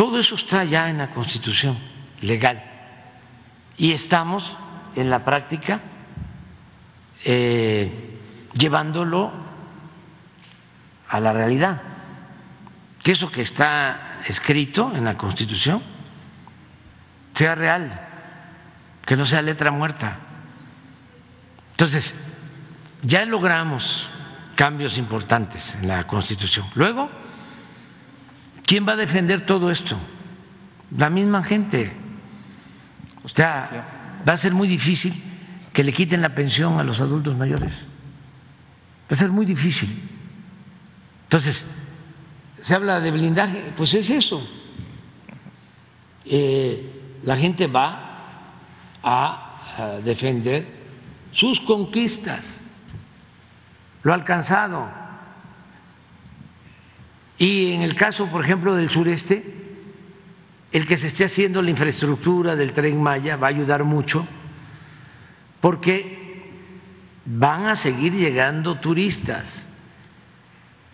Todo eso está ya en la Constitución legal y estamos en la práctica eh, llevándolo a la realidad, que eso que está escrito en la Constitución sea real, que no sea letra muerta. Entonces, ya logramos cambios importantes en la Constitución. Luego, ¿quién va a defender todo esto? La misma gente. O sea, va a ser muy difícil que le quiten la pensión a los adultos mayores. Va a ser muy difícil. Entonces, se habla de blindaje, pues es eso. Eh, la gente va a defender sus conquistas, lo ha alcanzado. Y en el caso, por ejemplo, del sureste, el que se esté haciendo la infraestructura del tren Maya va a ayudar mucho porque van a seguir llegando turistas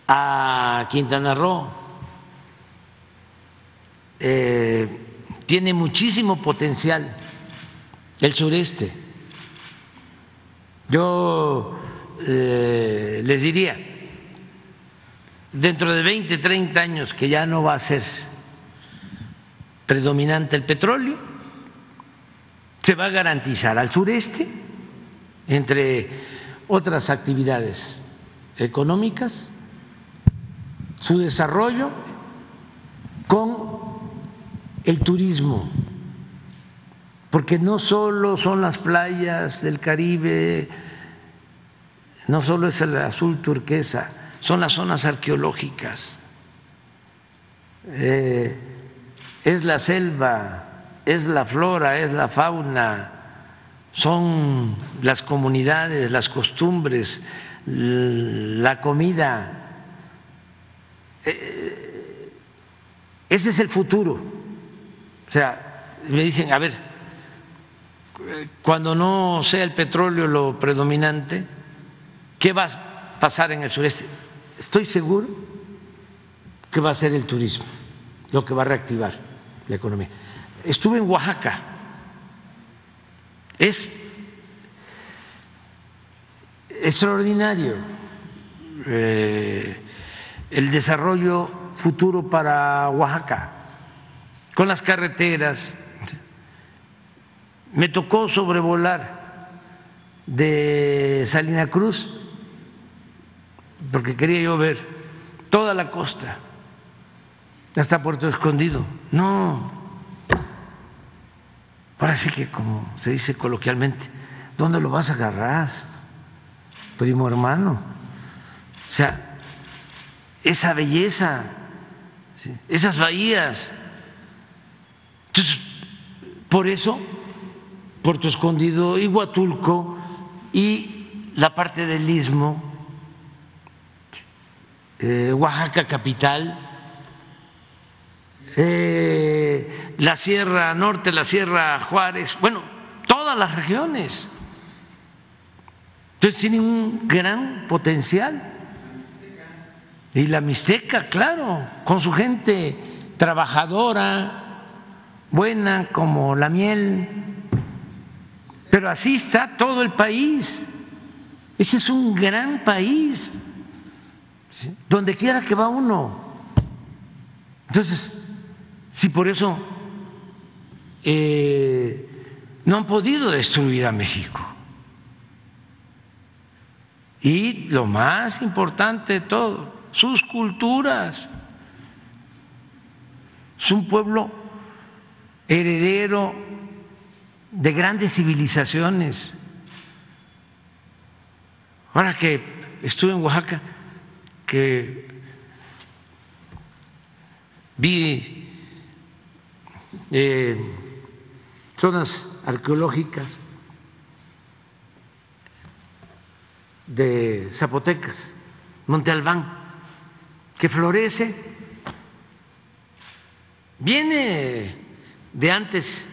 a Quintana Roo. Eh, tiene muchísimo potencial el sureste. Yo eh, les diría, dentro de 20, 30 años que ya no va a ser predominante el petróleo, se va a garantizar al sureste, entre otras actividades económicas, su desarrollo con el turismo, porque no solo son las playas del Caribe, no solo es el azul turquesa, son las zonas arqueológicas, eh, es la selva, es la flora, es la fauna, son las comunidades, las costumbres, la comida. Eh, ese es el futuro. O sea, me dicen, a ver, cuando no sea el petróleo lo predominante, ¿qué va a pasar en el sureste? Estoy seguro que va a ser el turismo lo que va a reactivar la economía. Estuve en Oaxaca. Es extraordinario eh, el desarrollo futuro para Oaxaca con las carreteras. Me tocó sobrevolar de Salina Cruz, porque quería yo ver toda la costa, hasta Puerto Escondido. No, ahora sí que como se dice coloquialmente, ¿dónde lo vas a agarrar, primo hermano? O sea, esa belleza, esas bahías entonces, por eso, Puerto Escondido y Huatulco y la parte del istmo, eh, Oaxaca capital, eh, la Sierra Norte, la Sierra Juárez, bueno, todas las regiones. Entonces tienen un gran potencial. Y la Mixteca, claro, con su gente trabajadora, buena como la miel, pero así está todo el país. Ese es un gran país, donde quiera que va uno. Entonces, si por eso eh, no han podido destruir a México. Y lo más importante de todo, sus culturas. Es un pueblo heredero de grandes civilizaciones. Ahora que estuve en Oaxaca, que vi eh, zonas arqueológicas de Zapotecas, Monte Albán, que florece, viene de antes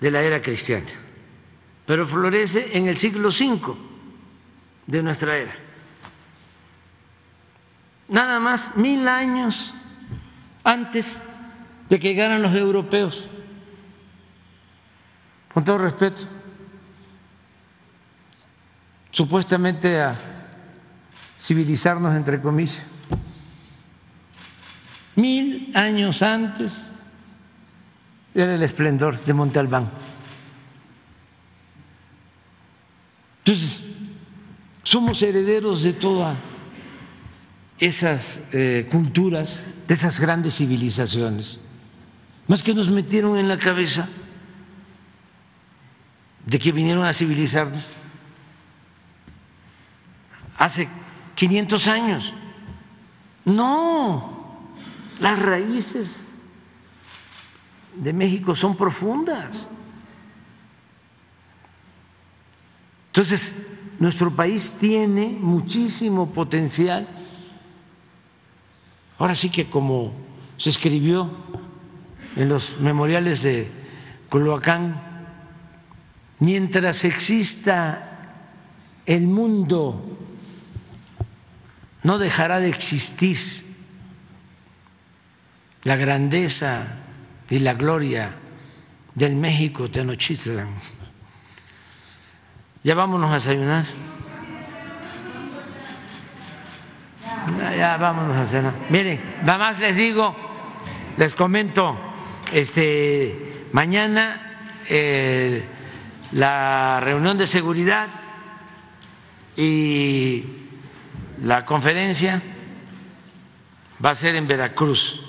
de la era cristiana, pero florece en el siglo V de nuestra era. Nada más mil años antes de que llegaran los europeos. Con todo respeto, supuestamente a civilizarnos entre comillas. Mil años antes era el esplendor de Monte Albán. Entonces, somos herederos de todas esas eh, culturas, de esas grandes civilizaciones, más que nos metieron en la cabeza de que vinieron a civilizarnos hace 500 años. No, las raíces de México son profundas. Entonces, nuestro país tiene muchísimo potencial. Ahora sí que como se escribió en los memoriales de Culhuacán, mientras exista el mundo, no dejará de existir la grandeza y la gloria del México Tenochtitlan. Ya vámonos a desayunar. Ya vámonos a cenar. Miren, nada más les digo, les comento, este, mañana eh, la reunión de seguridad y la conferencia va a ser en Veracruz,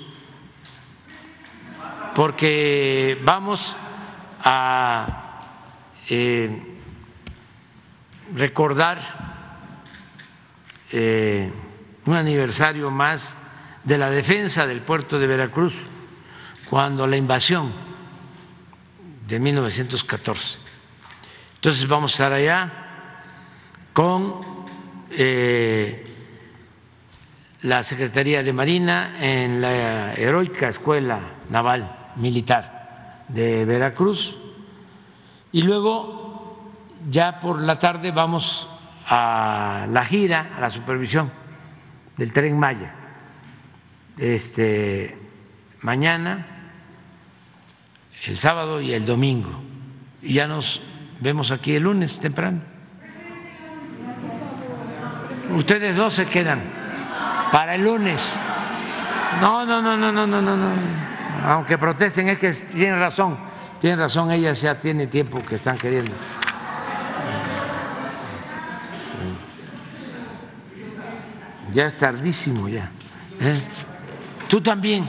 porque vamos a eh, recordar eh, un aniversario más de la defensa del puerto de Veracruz cuando la invasión de 1914. Entonces vamos a estar allá con eh, la Secretaría de Marina en la heroica Escuela Naval Militar de Veracruz y luego ya por la tarde vamos a la gira, a la supervisión del tren Maya. Este, mañana, el sábado y el domingo. Y ya nos vemos aquí el lunes temprano. Ustedes dos se quedan para el lunes. No, no, no, no, no, no, no, no. Aunque protesten, es que tienen razón. Tienen razón, ellas ya tiene tiempo que están queriendo. Ya es tardísimo ya. ¿eh? Tú también.